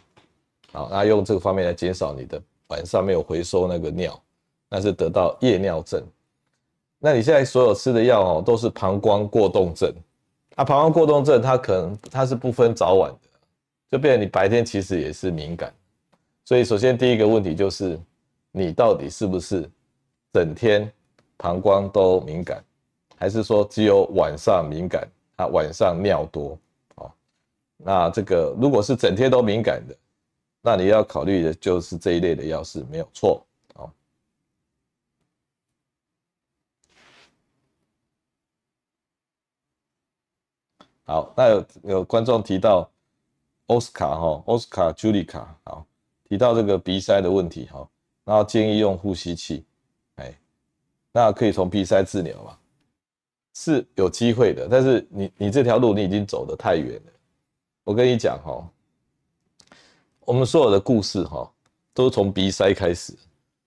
好，那用这个方面来减少你的晚上没有回收那个尿，那是得到夜尿症。那你现在所有吃的药哦，都是膀胱过动症。啊，膀胱过动症它可能它是不分早晚的，就变成你白天其实也是敏感。所以首先第一个问题就是，你到底是不是整天膀胱都敏感，还是说只有晚上敏感？啊，晚上尿多。那这个如果是整天都敏感的，那你要考虑的就是这一类的药是没有错。哦，好，那有有观众提到奥斯卡哈，奥斯卡朱莉卡，好，提到这个鼻塞的问题哈，然后建议用呼吸器，哎，那可以从鼻塞治疗嘛？是有机会的，但是你你这条路你已经走得太远了。我跟你讲哈，我们所有的故事哈，都从鼻塞开始，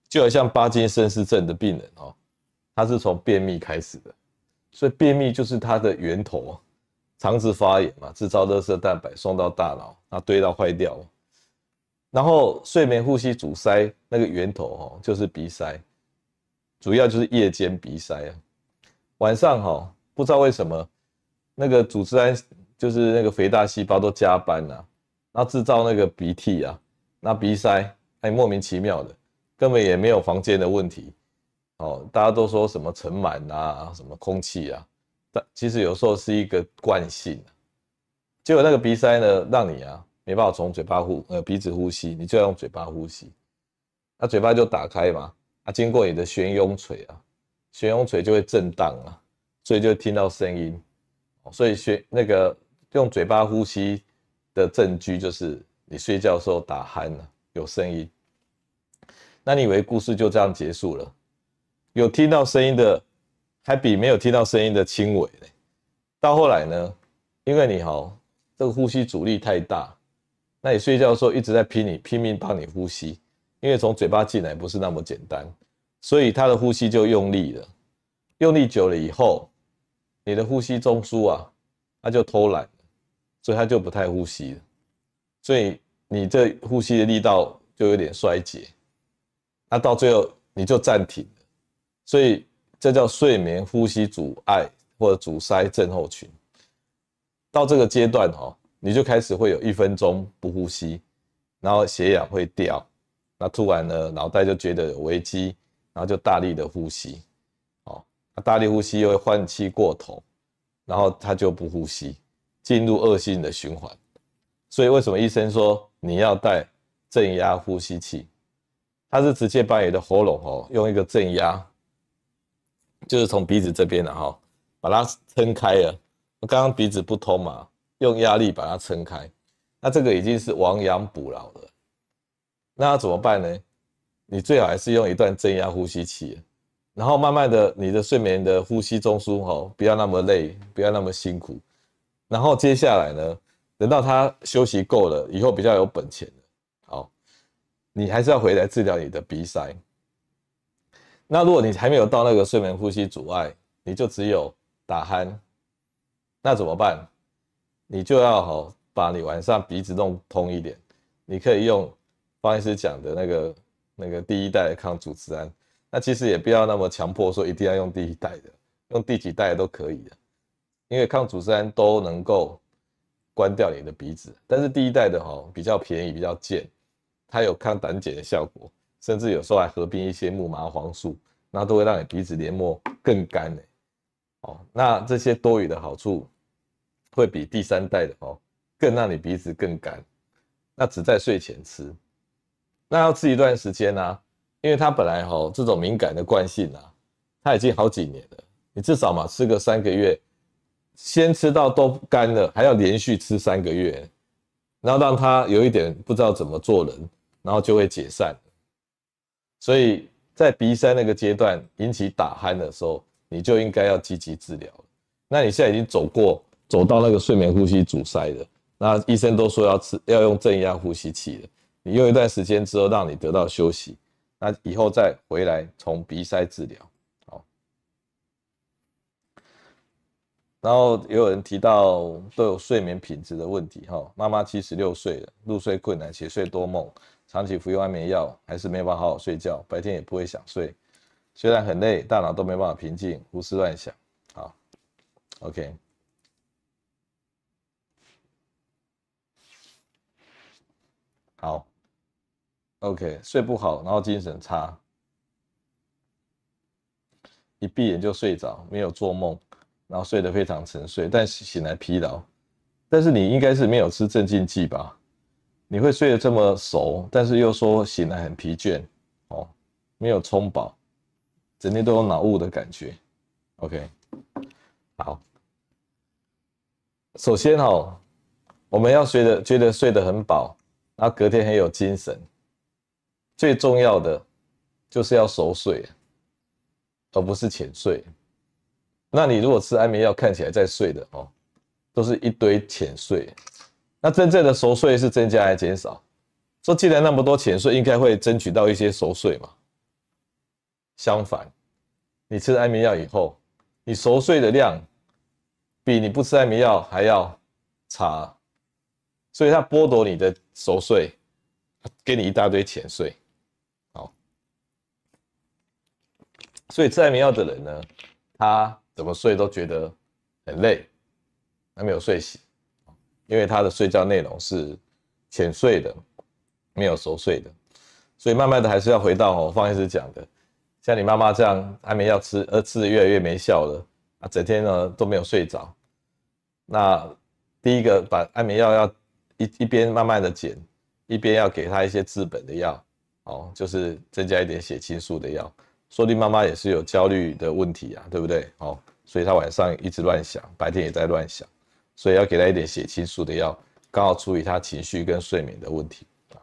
就好像巴金森氏症的病人哈，他是从便秘开始的，所以便秘就是它的源头，肠子发炎嘛，制造垃圾蛋白送到大脑，那堆到坏掉，然后睡眠呼吸阻塞那个源头哈，就是鼻塞，主要就是夜间鼻塞啊，晚上哈，不知道为什么那个组织胺。就是那个肥大细胞都加班了，啊，然后制造那个鼻涕啊，那鼻塞，哎，莫名其妙的，根本也没有房间的问题，哦，大家都说什么尘螨啊，什么空气啊，但其实有时候是一个惯性，结果那个鼻塞呢，让你啊没办法从嘴巴呼呃鼻子呼吸，你就要用嘴巴呼吸，那嘴巴就打开嘛，啊，经过你的悬雍垂啊，悬雍垂就会震荡啊，所以就听到声音，所以学那个。用嘴巴呼吸的证据就是你睡觉的时候打鼾了，有声音。那你以为故事就这样结束了？有听到声音的还比没有听到声音的轻微呢。到后来呢，因为你好这个呼吸阻力太大，那你睡觉的时候一直在拼你拼命帮你呼吸，因为从嘴巴进来不是那么简单，所以他的呼吸就用力了。用力久了以后，你的呼吸中枢啊，它就偷懒，所以他就不太呼吸了，所以你这呼吸的力道就有点衰竭，那到最后你就暂停了，所以这叫睡眠呼吸阻碍或者阻塞症候群。到这个阶段哈，你就开始会有一分钟不呼吸，然后血氧会掉，那突然呢，脑袋就觉得有危机，然后就大力的呼吸。他大力呼吸又会换气过头，然后他就不呼吸，进入恶性的循环。所以为什么医生说你要戴正压呼吸器？他是直接把你的喉咙哦，用一个正压，就是从鼻子这边然后把它撑开了。刚刚鼻子不通嘛，用压力把它撑开。那这个已经是亡羊补牢了。那要怎么办呢？你最好还是用一段正压呼吸器。然后慢慢的，你的睡眠的呼吸中枢哦，不要那么累，不要那么辛苦。然后接下来呢，等到他休息够了，以后比较有本钱了，好，你还是要回来治疗你的鼻塞。那如果你还没有到那个睡眠呼吸阻碍，你就只有打鼾，那怎么办？你就要好把你晚上鼻子弄通一点。你可以用方医师讲的那个那个第一代抗组织胺。那其实也不要那么强迫说一定要用第一代的，用第几代都可以的，因为抗组织胺都能够关掉你的鼻子，但是第一代的哈比较便宜，比较贱，它有抗胆碱的效果，甚至有时候还合并一些木麻黄素，那都会让你鼻子黏膜更干。哦，那这些多余的好处会比第三代的哦更让你鼻子更干，那只在睡前吃，那要吃一段时间呢、啊。因为它本来哈这种敏感的惯性啊，它已经好几年了。你至少嘛吃个三个月，先吃到都干了，还要连续吃三个月，然后让他有一点不知道怎么做人，然后就会解散。所以在鼻塞那个阶段引起打鼾的时候，你就应该要积极治疗。那你现在已经走过走到那个睡眠呼吸阻塞的，那医生都说要吃要用正压呼吸器的，你用一段时间之后，让你得到休息。那以后再回来从鼻塞治疗，好。然后也有人提到都有睡眠品质的问题，哈，妈妈七十六岁了，入睡困难，且睡多梦，长期服用安眠药，还是没办法好好睡觉，白天也不会想睡，虽然很累，大脑都没办法平静，胡思乱想，好，OK，好。OK，睡不好，然后精神差，一闭眼就睡着，没有做梦，然后睡得非常沉睡，但醒来疲劳。但是你应该是没有吃镇静剂吧？你会睡得这么熟，但是又说醒来很疲倦，哦，没有充饱，整天都有脑雾的感觉。OK，好，首先哦，我们要睡得觉得睡得很饱，然后隔天很有精神。最重要的就是要熟睡，而不是浅睡。那你如果吃安眠药，看起来在睡的哦，都是一堆浅睡。那真正的熟睡是增加还是减少？说既然那么多浅睡，应该会争取到一些熟睡嘛。相反，你吃安眠药以后，你熟睡的量比你不吃安眠药还要差，所以它剥夺你的熟睡，给你一大堆浅睡。好所以吃安眠药的人呢，他怎么睡都觉得很累，还没有睡醒，因为他的睡觉内容是浅睡的，没有熟睡的，所以慢慢的还是要回到我，方医师讲的，像你妈妈这样安眠药吃，呃吃的越来越没效了，啊，整天呢都没有睡着，那第一个把安眠药要一一边慢慢的减，一边要给他一些治本的药，哦，就是增加一点血清素的药。说不定妈妈也是有焦虑的问题啊，对不对？哦，所以她晚上一直乱想，白天也在乱想，所以要给她一点血清素的药，刚好处理她情绪跟睡眠的问题啊。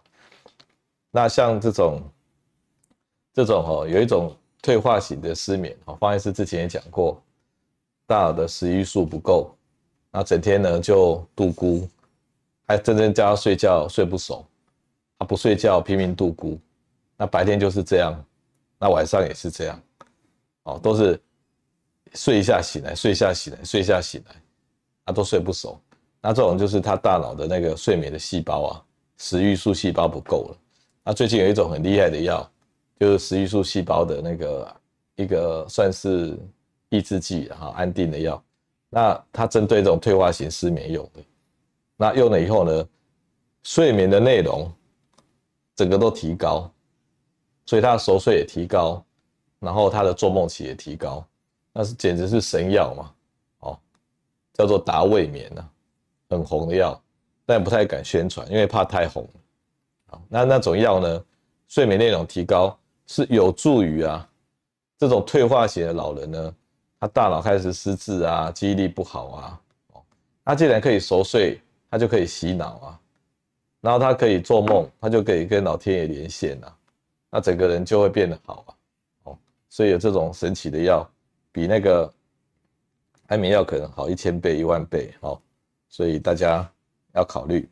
那像这种这种哦，有一种退化型的失眠哦，方医师之前也讲过，大脑的食欲素不够，那整天呢就度孤，还真正叫他睡觉睡不熟，他不睡觉拼命度孤，那白天就是这样。那晚上也是这样，哦，都是睡一下醒来，睡一下醒来，睡一下醒来，他都睡不熟。那这种就是他大脑的那个睡眠的细胞啊，食欲素细胞不够了。那最近有一种很厉害的药，就是食欲素细胞的那个一个算是抑制剂哈，安定的药。那它针对这种退化型失眠用的。那用了以后呢，睡眠的内容整个都提高，所以他的熟睡也提高，然后他的做梦期也提高，那是简直是神药嘛，哦，叫做达胃眠呐，很红的药，但不太敢宣传，因为怕太红。那那种药呢，睡眠内容提高是有助于啊，这种退化型的老人呢，他大脑开始失智啊，记忆力不好啊，哦，他既然可以熟睡，他就可以洗脑啊。然后他可以做梦，他就可以跟老天爷连线啊，那整个人就会变得好啊，哦，所以有这种神奇的药，比那个安眠药可能好一千倍、一万倍，哦，所以大家要考虑。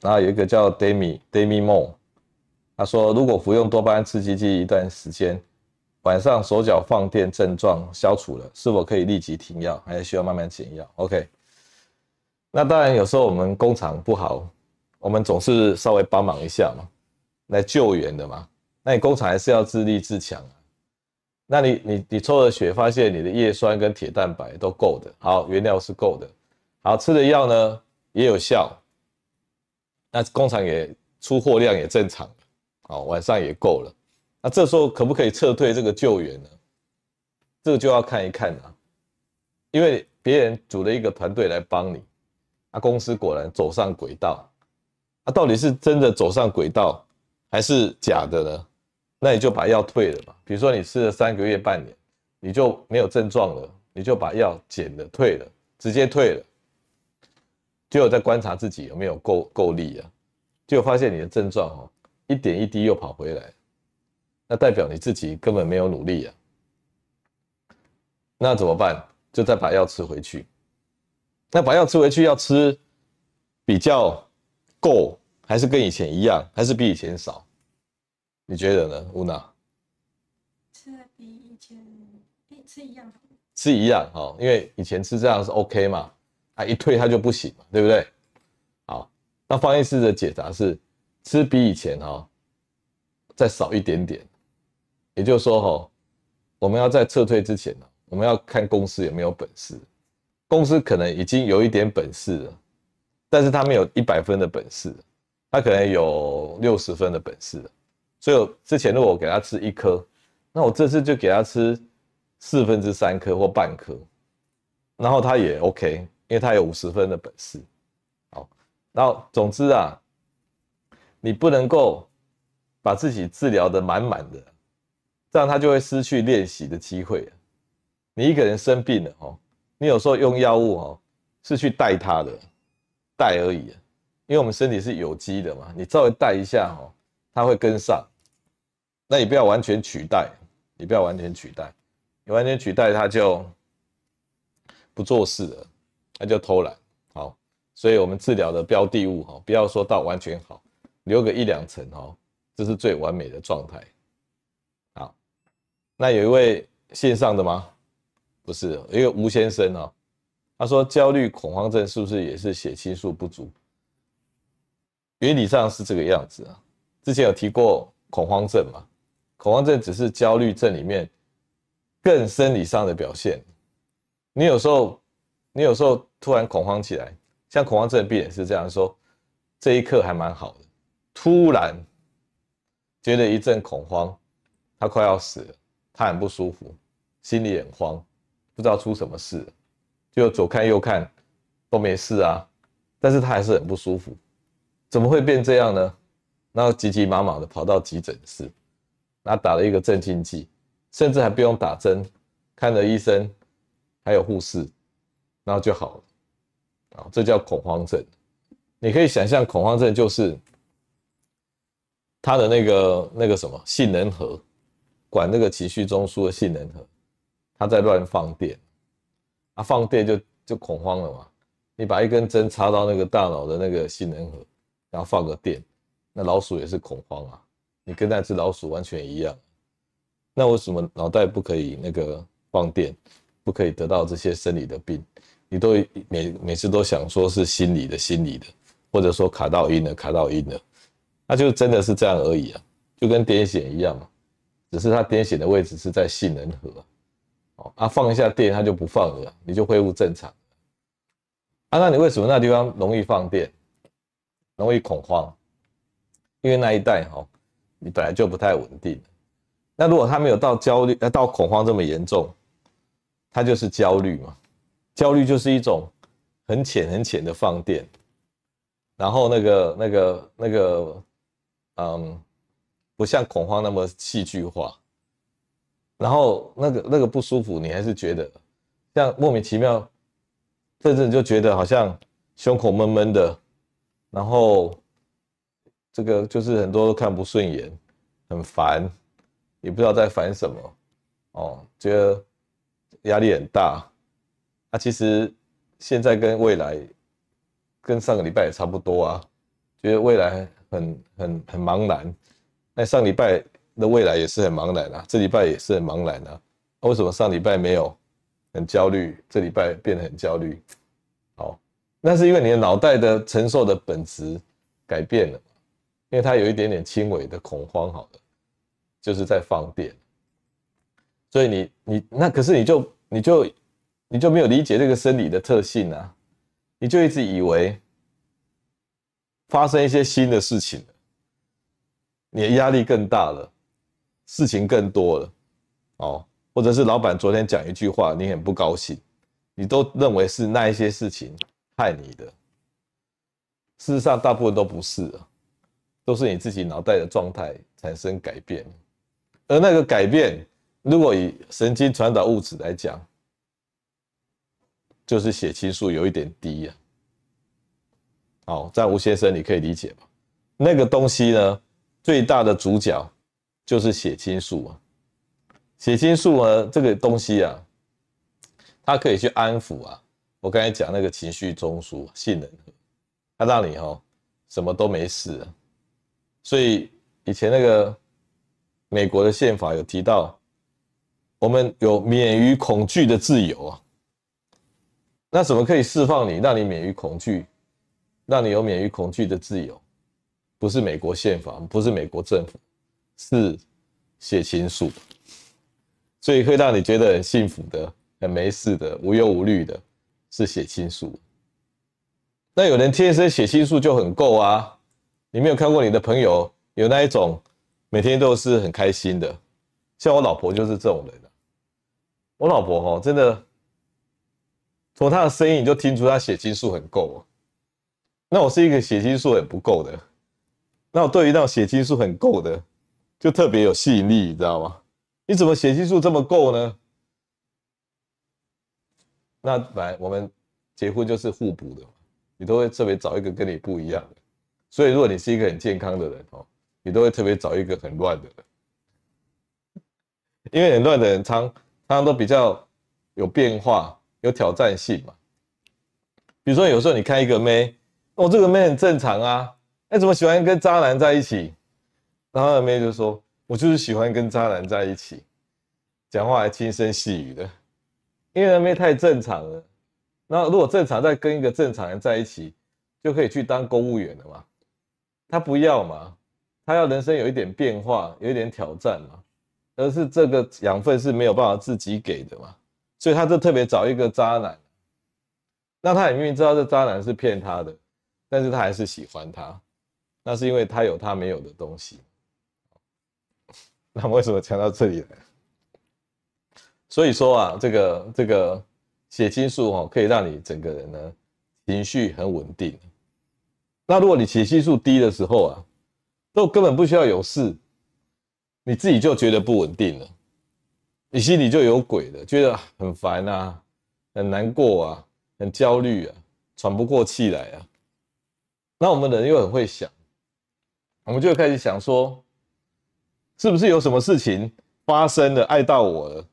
然后有一个叫 Demi Demi Mo，他说如果服用多巴胺刺激剂一段时间，晚上手脚放电症状消除了，是否可以立即停药，还是需要慢慢减药？OK。那当然，有时候我们工厂不好，我们总是稍微帮忙一下嘛，来救援的嘛。那你工厂还是要自立自强啊。那你你你抽了血，发现你的叶酸跟铁蛋白都够的，好，原料是够的，好，吃的药呢也有效，那工厂也出货量也正常，好，晚上也够了。那这时候可不可以撤退这个救援呢？这个就要看一看啊，因为别人组了一个团队来帮你。啊，公司果然走上轨道，啊，到底是真的走上轨道，还是假的呢？那你就把药退了嘛。比如说你吃了三个月、半年，你就没有症状了，你就把药减了、退了，直接退了，就有在观察自己有没有够够力啊，就发现你的症状哦，一点一滴又跑回来，那代表你自己根本没有努力啊。那怎么办？就再把药吃回去。那把药吃回去要吃比较够，还是跟以前一样，还是比以前少？你觉得呢，乌娜？吃的比以前，吃一样。吃一样哈，因为以前吃这样是 OK 嘛，啊一退它就不行嘛，对不对？好，那方医师的解答是吃比以前哈再少一点点，也就是说哈，我们要在撤退之前呢，我们要看公司有没有本事。公司可能已经有一点本事了，但是他没有一百分的本事，他可能有六十分的本事。所以之前如果我给他吃一颗，那我这次就给他吃四分之三颗或半颗，然后他也 OK，因为他有五十分的本事。好，然后总之啊，你不能够把自己治疗的满满的，这样他就会失去练习的机会。你一个人生病了哦。你有时候用药物哦，是去带他的，带而已，因为我们身体是有机的嘛，你稍微带一下哦，它会跟上。那你不要完全取代，你不要完全取代，你完全取代它就不做事了，它就偷懒。好，所以我们治疗的标的物哈，不要说到完全好，留个一两层哦，这是最完美的状态。好，那有一位线上的吗？不是一个吴先生哦，他说焦虑恐慌症是不是也是血清素不足？原理上是这个样子啊。之前有提过恐慌症嘛？恐慌症只是焦虑症里面更生理上的表现。你有时候，你有时候突然恐慌起来，像恐慌症病人是这样说：这一刻还蛮好的，突然觉得一阵恐慌，他快要死了，他很不舒服，心里很慌。不知道出什么事，就左看右看都没事啊，但是他还是很不舒服，怎么会变这样呢？然后急急忙忙的跑到急诊室，然后打了一个镇静剂，甚至还不用打针，看了医生，还有护士，然后就好了。啊，这叫恐慌症。你可以想象，恐慌症就是他的那个那个什么杏仁核，管那个情绪中枢的杏仁核。他在乱放电，啊，放电就就恐慌了嘛。你把一根针插到那个大脑的那个杏仁核，然后放个电，那老鼠也是恐慌啊。你跟那只老鼠完全一样。那为什么脑袋不可以那个放电，不可以得到这些生理的病？你都每每次都想说是心理的、心理的，或者说卡到阴了、卡到阴了，那就真的是这样而已啊，就跟癫痫一样嘛，只是它癫痫的位置是在杏仁核，哦，啊放一下电它就不放了，你就恢复正常。啊，那你为什么那地方容易放电，容易恐慌？因为那一代哈，你本来就不太稳定。那如果他没有到焦虑，呃，到恐慌这么严重，他就是焦虑嘛。焦虑就是一种很浅很浅的放电，然后那个那个那个，嗯，不像恐慌那么戏剧化。然后那个那个不舒服，你还是觉得像莫名其妙，甚至就觉得好像胸口闷闷的，然后。这个就是很多都看不顺眼，很烦，也不知道在烦什么，哦，觉得压力很大。那、啊、其实现在跟未来，跟上个礼拜也差不多啊，觉得未来很很很茫然。那上礼拜的未来也是很茫然啊，这礼拜也是很茫然啊。为什么上礼拜没有很焦虑，这礼拜变得很焦虑？那是因为你的脑袋的承受的本质改变了。因为它有一点点轻微的恐慌，好了，就是在放电，所以你你那可是你就你就你就没有理解这个生理的特性啊，你就一直以为发生一些新的事情，你的压力更大了，事情更多了，哦，或者是老板昨天讲一句话，你很不高兴，你都认为是那一些事情害你的，事实上大部分都不是啊。都是你自己脑袋的状态产生改变，而那个改变，如果以神经传导物质来讲，就是血清素有一点低呀。好，在吴先生你可以理解吧？那个东西呢，最大的主角就是血清素啊。血清素呢，这个东西啊，它可以去安抚啊。我刚才讲那个情绪中枢性能，它让你哈什么都没事啊。所以以前那个美国的宪法有提到，我们有免于恐惧的自由啊。那怎么可以释放你，让你免于恐惧，让你有免于恐惧的自由？不是美国宪法，不是美国政府，是血清素。所以会让你觉得很幸福的、很没事的、无忧无虑的，是血清素。那有人天生血清素就很够啊。你没有看过你的朋友有那一种每天都是很开心的，像我老婆就是这种人。我老婆哈真的从她的声音你就听出她血清素很够。哦那我是一个血清素很不够的，那我对于那种血清素很够的就特别有吸引力，你知道吗？你怎么血清素这么够呢？那本来我们结婚就是互补的，你都会特别找一个跟你不一样的。所以，如果你是一个很健康的人哦，你都会特别找一个很乱的人，因为很乱的人常常都比较有变化、有挑战性嘛。比如说，有时候你看一个妹，哦，这个妹很正常啊，哎，怎么喜欢跟渣男在一起？然后那妹就说：“我就是喜欢跟渣男在一起，讲话还轻声细语的，因为那妹太正常了。那如果正常再跟一个正常人在一起，就可以去当公务员了嘛。”他不要嘛，他要人生有一点变化，有一点挑战嘛，而是这个养分是没有办法自己给的嘛，所以他就特别找一个渣男，那他也明明知道这渣男是骗他的，但是他还是喜欢他，那是因为他有他没有的东西。那为什么讲到这里来？所以说啊，这个这个血清素哦，可以让你整个人呢情绪很稳定。那如果你血清素低的时候啊，都根本不需要有事，你自己就觉得不稳定了，你心里就有鬼了，觉得很烦啊，很难过啊，很焦虑啊，喘不过气来啊。那我们人又很会想，我们就开始想说，是不是有什么事情发生了，碍到我了，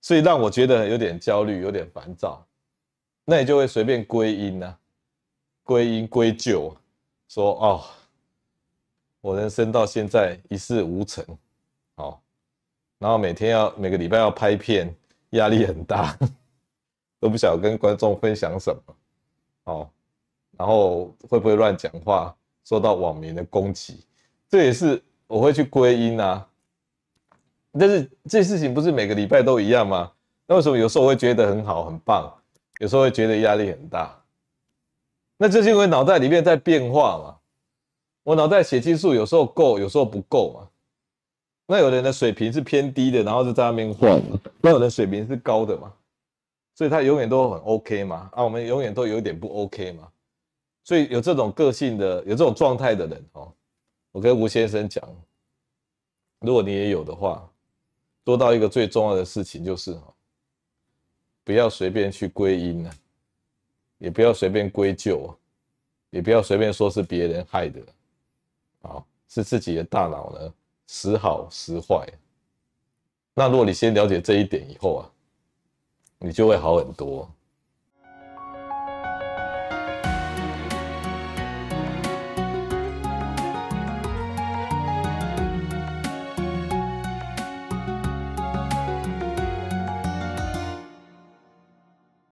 所以让我觉得有点焦虑，有点烦躁，那你就会随便归因啊。归因归咎，说哦，我人生到现在一事无成，好，然后每天要每个礼拜要拍片，压力很大，都不晓得跟观众分享什么，哦，然后会不会乱讲话，受到网民的攻击，这也是我会去归因啊。但是这事情不是每个礼拜都一样吗？那为什么有时候会觉得很好很棒，有时候会觉得压力很大？那这是因为脑袋里面在变化嘛。我脑袋血清素有时候够，有时候不够嘛。那有人的水平是偏低的，然后就在那边换；那有人水平是高的嘛，所以他永远都很 OK 嘛。啊，我们永远都有点不 OK 嘛。所以有这种个性的、有这种状态的人哦，我跟吴先生讲，如果你也有的话，做到一个最重要的事情就是，不要随便去归因啊，也不要随便归咎，也不要随便说是别人害的，啊，是自己的大脑呢。时好时坏，那如果你先了解这一点以后啊，你就会好很多。